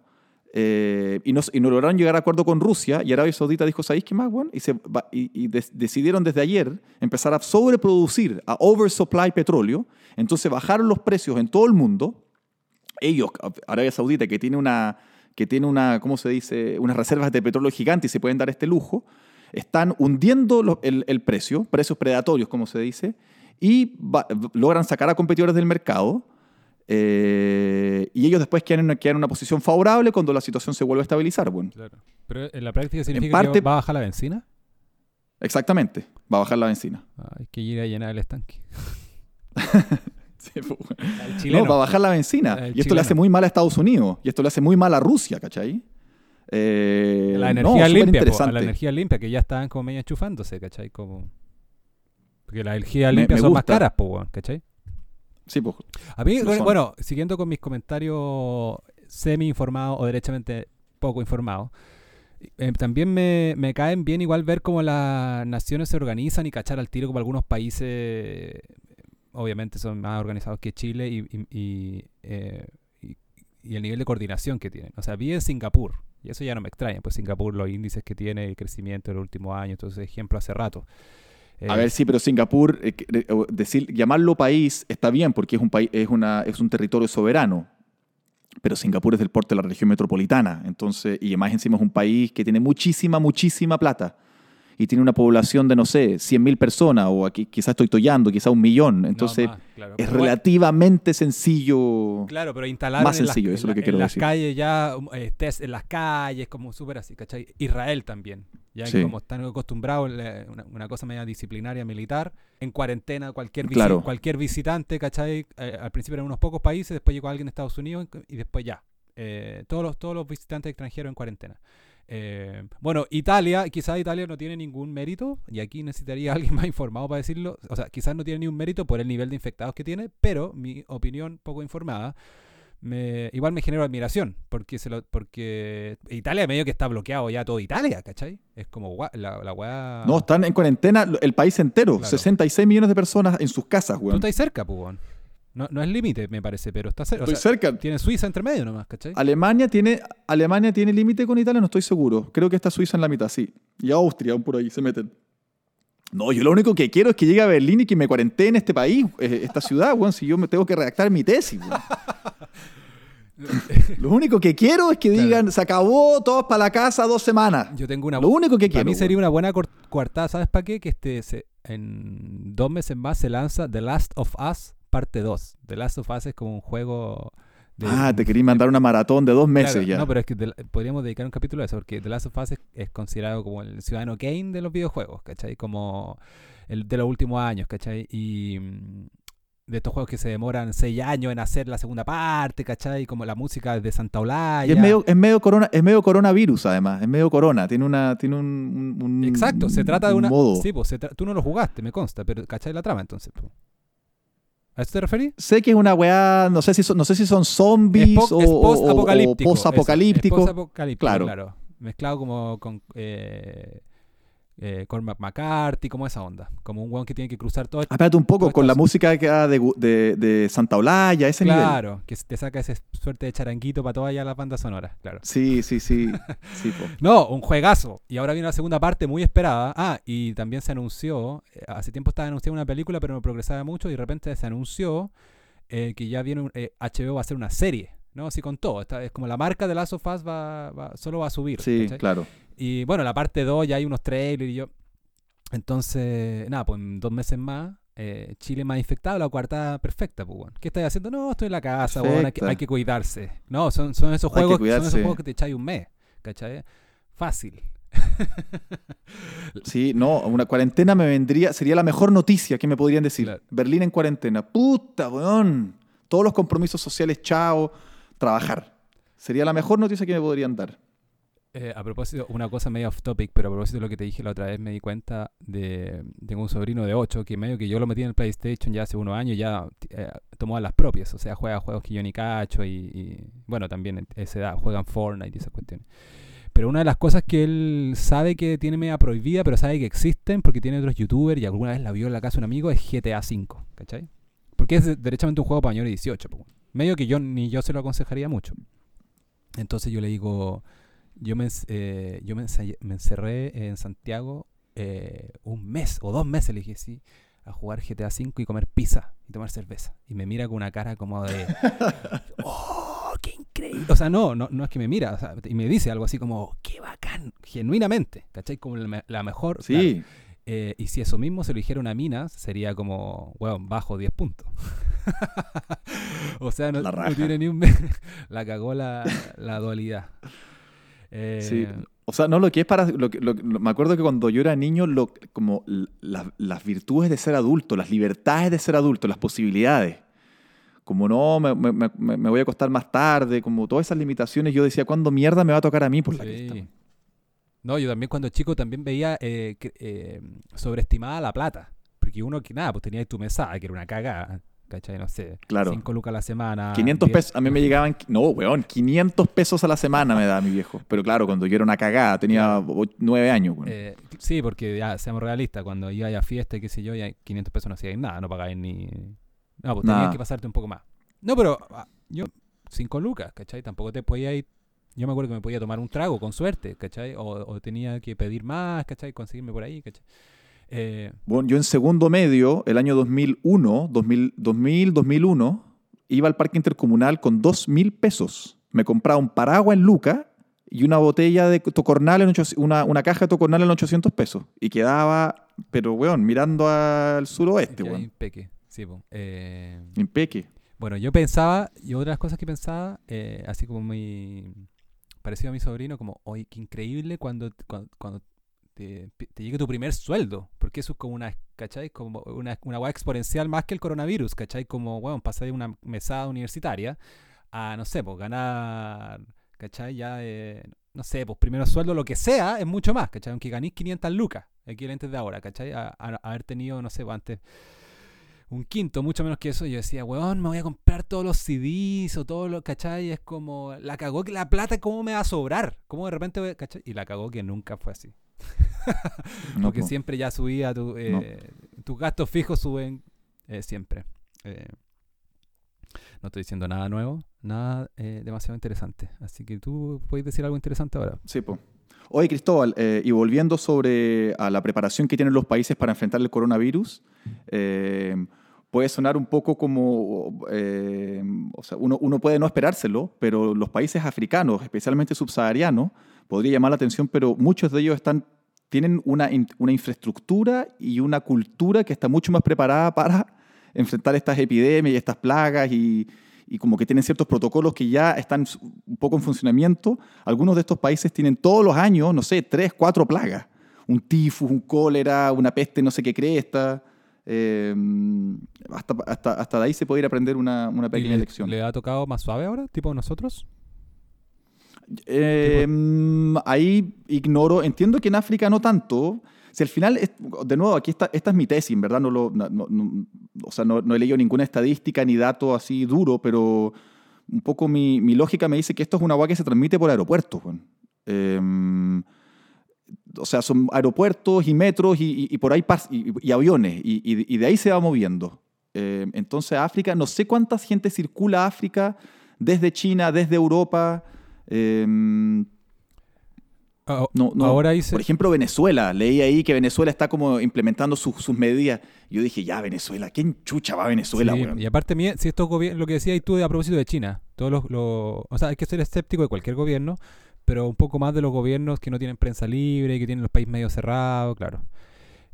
Eh, y, no lograron llegar a acuerdo con Rusia y Arabia Saudita dijo, ¿sabéis qué más, weón? Y, se decidieron desde ayer empezar a sobreproducir, a oversupply petróleo. Entonces bajaron los precios en todo el mundo. Ellos, Arabia Saudita, que tiene una, que tiene una, ¿cómo se dice? Unas reservas de petróleo gigantes y se pueden dar este lujo, están hundiendo lo- el, el precio, precios predatorios, como se dice, y va- logran sacar a competidores del mercado. eh, y ellos después quedan en, una, quedan en una posición favorable cuando la situación se vuelve a estabilizar. Bueno. Claro. Pero en la práctica significa parte- que va a bajar la benzina. Exactamente, va a bajar la benzina. Hay que ir a llenar el estanque. Sí, pues, no, va a bajar la benzina. y esto le hace muy mal a Estados Unidos. Y esto le hace muy mal a Rusia, ¿cachai? Eh, la energía limpia, la energía limpia, que ya estaban como medio enchufándose, ¿cachai? Como... Porque la energía limpia son más caras, ¿cachai? Sí, pues. A mí, bueno, siguiendo con mis comentarios semi informados o derechamente poco informados, eh, también me, me, caen bien igual ver cómo las naciones se organizan y cachar al tiro como algunos países obviamente son más organizados que Chile eh, y, y, el nivel de coordinación que tienen. O sea, vi en Singapur, y eso ya no me extraña, pues Singapur los índices que tiene, el crecimiento en los últimos años, entonces ejemplo hace rato. a ver, sí, pero Singapur, eh, decir, llamarlo país está bien porque es un, país, es, una, es un territorio soberano, pero Singapur es del porte de la región metropolitana, entonces, y además encima es un país que tiene muchísima, muchísima plata y tiene una población de, no sé, 100.000 personas, o aquí quizás estoy tollando, quizás un millón. Entonces, es relativamente sencillo. Claro, pero instalar más sencillo, eso es lo que quiero en las calles ya, eh, en las calles, como súper así, ¿cachai? Israel también. Ya como están acostumbrados, una, cosa media disciplinaria militar, en cuarentena cualquier, cualquier visitante, ¿cachai? Eh, al principio eran unos pocos países, después llegó alguien de Estados Unidos y después ya. Eh, todos, los, todos los visitantes extranjeros en cuarentena. Eh, bueno, Italia, quizás Italia no tiene ningún mérito, y aquí necesitaría alguien más informado para decirlo. O sea, quizás no tiene ningún mérito por el nivel de infectados que tiene, pero mi opinión poco informada. Me, igual me genera admiración, porque se lo, porque Italia medio que está bloqueado ya todo Italia, ¿cachai? Es como la, la weá... No, están en cuarentena el país entero, 66 millones de personas en sus casas, weón. Tú estás cerca, pues, no, no es límite, me parece, pero está cerca. Estoy cerca. Tiene Suiza entre medio nomás, ¿cachai? Alemania tiene, Alemania tiene límite con Italia, no estoy seguro. Creo que está Suiza en la mitad, sí. Y Austria, aún por ahí, se meten. No, yo lo único que quiero es que llegue a Berlín y que me cuarentene en este país, eh, esta ciudad, weón, si yo me tengo que redactar mi tesis, Lo único que quiero es que digan, se acabó, todos para la casa, dos semanas. Yo tengo una Lo único que quiero. Para mí sería una buena coartada, ¿sabes para qué? Que este, en dos meses más se lanza The Last of Us parte 2. The Last of Us es como un juego... ah, te quería mandar una maratón de dos meses ya. No, pero es que podríamos dedicar un capítulo a eso, porque The Last of Us es, considerado como el ciudadano Kane de los videojuegos, ¿cachai? Como el de los últimos años, ¿cachai? Y mm, de estos juegos que se demoran seis años en hacer la segunda parte, ¿cachai? Como la música de Santa Olaya. Y es medio, es medio, corona, es medio coronavirus, además. Es medio corona. Tiene una, tiene un, Exacto, se trata de una. Sí, pues tú no lo jugaste, me consta, pero ¿cachai la trama entonces? ¿A esto te referís? Sé que es una weá, no sé si son, no sé si son zombies o, post-apocalíptico. Post-apocalíptico. Claro. claro. Mezclado como con eh, eh, Cormac McCarthy, como esa onda. Como un weón que tiene que cruzar todo. Espérate un poco, con la música que de, de, de, Santa Olaya, ese nivel. Claro, que te saca esa suerte de charanguito para toda ya la banda sonora, claro. Sí, sí, sí. no, un juegazo. Y ahora viene la segunda parte muy esperada. Ah, y también se anunció, eh, hace tiempo estaba anunciada una película, pero no progresaba mucho, y de repente se anunció eh, que ya viene, HBO va a hacer una serie. ¿No? Así con todo. Esta, es como la marca de Last of Us va, va, solo va a subir. Sí, claro. Y bueno, la parte 2 ya hay unos trailers y yo. Entonces, nada, pues en dos meses más, eh, Chile más infectado, la cuarta perfecta, pues, bueno. ¿Qué estás haciendo? No, estoy en la casa, bueno, hay, que, cuidarse. No, son, son esos juegos, son esos juegos que te echáis un mes, ¿cachai? Fácil. sí, no, una cuarentena me vendría, sería la mejor noticia que me podrían decir. Berlín en cuarentena. Puta, weón. Todos los compromisos sociales, chao, trabajar. Sería la mejor noticia que me podrían dar. Eh, a propósito, una cosa medio off topic, pero a propósito de lo que te dije la otra vez, me di cuenta de. Tengo un sobrino de 8 que medio que yo lo metí en el PlayStation ya hace unos años, ya eh, tomó a las propias, o sea, juega juegos que yo ni cacho y, bueno, también esa edad juegan Fortnite y esas cuestiones. Pero una de las cosas que él sabe que tiene media prohibida, pero sabe que existen porque tiene otros youtubers y alguna vez la vio en la casa de un amigo, es GTA V, ¿cachai? Porque es derechamente un juego para mayores de 18. Medio que yo ni yo se lo aconsejaría mucho. Entonces yo le digo yo me, eh, yo me, encerré en Santiago eh, un mes o dos meses, le dije, sí, a jugar GTA V y comer pizza y tomar cerveza. Y me mira con una cara como de, ¡oh, qué increíble! O sea, no, no, no es que me mira, y me dice algo así como, ¡qué bacán! Genuinamente, ¿cachai? Como la, mejor. Sí. Eh, y si eso mismo se lo dijera a Minas, sería como, bueno, bajo 10 puntos. o sea, no, tiene ni un... la cagó la, la dualidad. sí. O sea, no lo que es para. Lo, lo- lo- me acuerdo que cuando yo era niño, lo, como la- las virtudes de ser adulto, las libertades de ser adulto, las posibilidades. Como no, me, me- me- me voy a acostar más tarde, como todas esas limitaciones, yo decía, ¿cuándo mierda me va a tocar a mí por la Sí. cresta? No, yo también cuando chico también veía eh, eh, sobreestimada la plata. Porque uno, que nada, pues tenía tu mesada, que era una cagada. ¿Cachai? No sé. Claro. 5 lucas a la semana. 500 10 pesos, a mí me llegaban, no, weón, 500 pesos a la semana me daba mi viejo. Pero claro, cuando yo era una cagada, tenía o- nueve años, weón. Eh, sí, porque ya seamos realistas, cuando iba a fiesta qué sé yo, ya 500 pesos no hacíais nada, no pagáis ni. No, pues tenías que pasarte un poco más. No, pero ah, yo, 5 lucas, ¿cachai? Tampoco te podía ir. Yo me acuerdo que me podía tomar un trago con suerte, ¿cachai? O, o tenía que pedir más, ¿cachai? Conseguirme por ahí, ¿cachai? Eh, Bueno, yo en segundo medio, el año 2001, 2000, 2000, 2001, iba al parque intercomunal con 2 mil pesos. Me compraba un paraguas en Luca y una botella de tocornal, en ocho- una, una caja de tocornal en 800 pesos. Y quedaba, pero weón, mirando al suroeste, weón. un peque, sí, po. Eh, Impeque. Bueno, yo pensaba, y otras cosas que pensaba, eh, así como muy parecido a mi sobrino, como, oye, qué increíble cuando, cuando, cuando te, llegue tu primer sueldo, porque eso es como una, ¿cachai? Como una, una exponencial más que el coronavirus, ¿cachai? Como, bueno, pasar de una mesada universitaria a, no sé, pues ganar, ¿cachai? Ya, eh, no sé, pues primero sueldo, lo que sea, es mucho más, ¿cachai? Aunque ganís 500 lucas, equivalentes de ahora, ¿cachai? A, haber tenido, no sé, pues, antes un quinto, mucho menos que eso. Yo decía, weón, me voy a comprar todos los CDs o todo lo, ¿cachai? Es como, la cagó que la plata, ¿cómo me va a sobrar? ¿Cómo de repente, voy ¿cachai? Y la cagó que nunca fue así. Porque po. siempre ya subía, tu, eh, tus gastos fijos suben eh, siempre. Eh, no estoy diciendo nada nuevo, nada demasiado interesante. Así que tú puedes decir algo interesante ahora. Sí, po. Oye, Cristóbal, y volviendo sobre a la preparación que tienen los países para enfrentar el coronavirus, puede sonar un poco como, o sea, uno, uno puede no esperárselo, pero los países africanos, especialmente subsaharianos, podría llamar la atención, pero muchos de ellos están, tienen una, in- una infraestructura y una cultura que está mucho más preparada para enfrentar estas epidemias y estas plagas y, y como que tienen ciertos protocolos que ya están un poco en funcionamiento. Algunos de estos países tienen todos los años, no sé, tres, cuatro plagas. Un tifus, un cólera, una peste, no sé qué cresta. Eh, hasta, hasta, hasta de ahí se puede ir a aprender una, una ¿Y pequeña le, lección. le ha tocado más suave ahora, tipo nosotros? Eh, ahí ignoro, entiendo que en África no tanto. Si al final, de nuevo, aquí está, esta es mi tesis, verdad, no, lo, no, no- o sea, no, he leído ninguna estadística ni dato así duro, pero un poco mi, mi lógica me dice que esto es una agua que se transmite por aeropuertos. Eh, o sea, son aeropuertos y metros y, y- y por ahí pas- y, y aviones, y de ahí se va moviendo. Eh, entonces, África, no sé cuánta gente circula a África desde China, desde Europa. Eh, Ah, no, no. Ahora hice... Por ejemplo, Venezuela. Leí ahí que Venezuela está como implementando sus- sus medidas. Yo dije, ya, Venezuela, ¿quién chucha va a Venezuela, Sí, y aparte, si estos gobiernos, lo que decías tú a propósito de China, todos los, los- o sea, hay que ser escéptico de cualquier gobierno, pero un poco más de los gobiernos que no tienen prensa libre, que tienen los países medio cerrados, claro.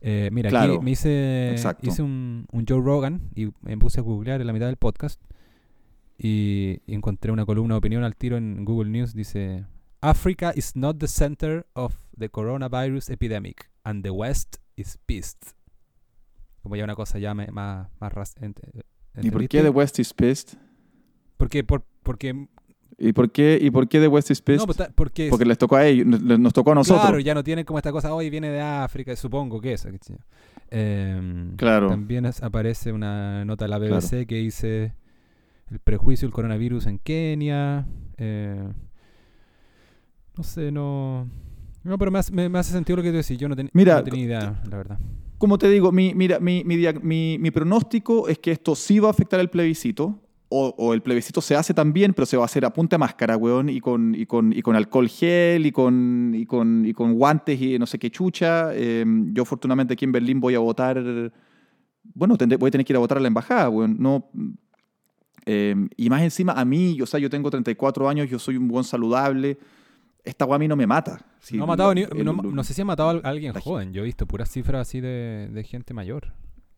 Eh, mira, Claro, aquí me hice, exacto. hice un, un Joe Rogan y me puse a googlear en la mitad del podcast y, encontré una columna de opinión al tiro en Google News, dice, Africa is not the center of the coronavirus epidemic and the West is pissed. Como ya una cosa ya me- más, más ent- ¿Y por qué The West is pissed? Porque, por, porque, ¿Y por qué, y por qué The West is pissed? no, pues, porque, Porque les tocó a ellos, nos, tocó a nosotros. claro, ya no tienen como esta cosa, hoy viene de África, supongo que sé yo. Em, Claro. También es- aparece una nota de la Claro. BBC que dice el prejuicio del coronavirus en Kenia. eh, no sé, no... No, pero me hace, me- me hace sentido lo que tú decís. Yo no, ten- Mira, no tenía idea, la verdad. Como te digo, mi, mira, mi, mi, pronóstico es que esto sí va a afectar el plebiscito. O, o el plebiscito se hace también, pero se va a hacer a punta de máscara, weón, y con, y con, y con alcohol gel, y con, y, con, y con guantes y no sé qué chucha. Eh, yo, afortunadamente, aquí en Berlín voy a votar. Bueno, voy a tener que ir a votar a la embajada, weón. No, eh, y más encima, a mí, o sea, yo tengo 34 años, yo soy un buen saludable. Esta mí no me mata. Sí, no, ha matado ni- el- no, no sé si ha matado a alguien joven. Yo he visto puras cifras así de, de gente mayor.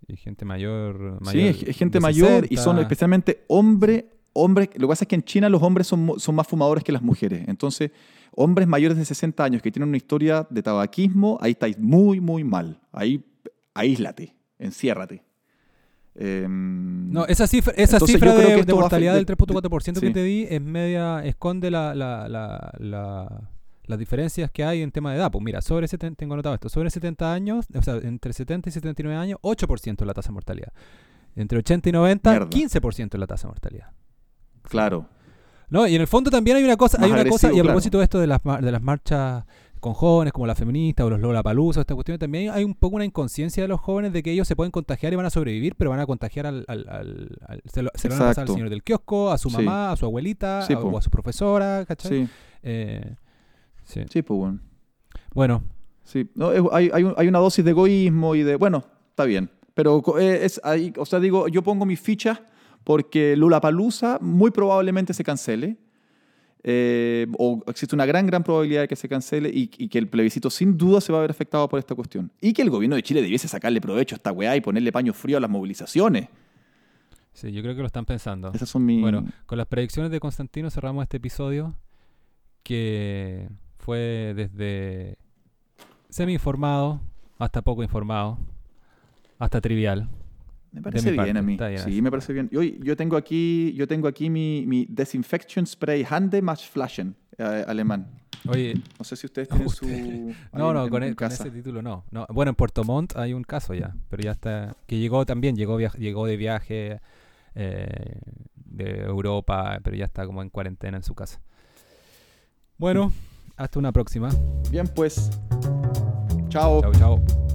Y gente mayor. Sí, mayor es, es gente mayor y son 60. especialmente hombre, hombres, lo que pasa es que en China los hombres son, son más fumadores que las mujeres. Entonces, hombres mayores de 60 años que tienen una historia de tabaquismo, ahí estáis muy, muy mal. Ahí, aíslate, enciérrate. Em, No, esa cifra, esa cifra de, de mortalidad del afectar- 3.4% sí. que te di es media, esconde la, la- la- la- las diferencias que hay en tema de edad. Pues mira, sobre 70, tengo anotado esto, sobre 70 años, o sea, entre 70 y 79 años, 8% es la tasa de mortalidad. Entre 80 y 90, Mierda. 15% es la tasa de mortalidad. Claro. No, y en el fondo también hay una cosa, Más hay una cosa, y a propósito de esto de las, de las marchas con jóvenes como la feminista o los Lollapalooza, esta cuestión, también hay un poco una inconsciencia de los jóvenes de que ellos se pueden contagiar y van a sobrevivir, pero van a contagiar al... al- al- al- se lo, se lo van a pasar al señor del kiosco, a su Sí. mamá, a su abuelita, Sí, a- o a su profesora, ¿cachai? Sí, Eh, sí. sí, pues bueno. Bueno, Sí, no, hay, hay, un- hay una dosis de egoísmo y de, bueno, está bien. Pero eh, es ahí, o sea, digo, yo pongo mis fichas porque Lula Palusa muy probablemente se cancele. Eh, o existe una gran, gran probabilidad de que se cancele y, y que el plebiscito sin duda se va a ver afectado por esta cuestión. Y que el gobierno de Chile debiese sacarle provecho a esta weá y ponerle paño frío a las movilizaciones. sí, yo creo que lo están pensando. Esas son mis... Bueno, con las predicciones de Constantino cerramos este episodio que fue desde semi-informado hasta poco informado, hasta trivial. Me parece bien parte, a mí. bien sí, me parece bien. Y hoy yo tengo aquí, yo tengo aquí mi, mi Desinfection Spray Hande Match Flaschen eh, alemán. Oye, No sé si ustedes tienen Usted- su... no, no, en- con, en e- con ese título no. no. Bueno, en Puerto Montt hay un caso ya, pero ya está, que llegó también, llegó, llegó de viaje eh, de Europa, pero ya está como en cuarentena en su casa. Bueno, hasta una próxima. Bien, pues. Chao. Chao, chao.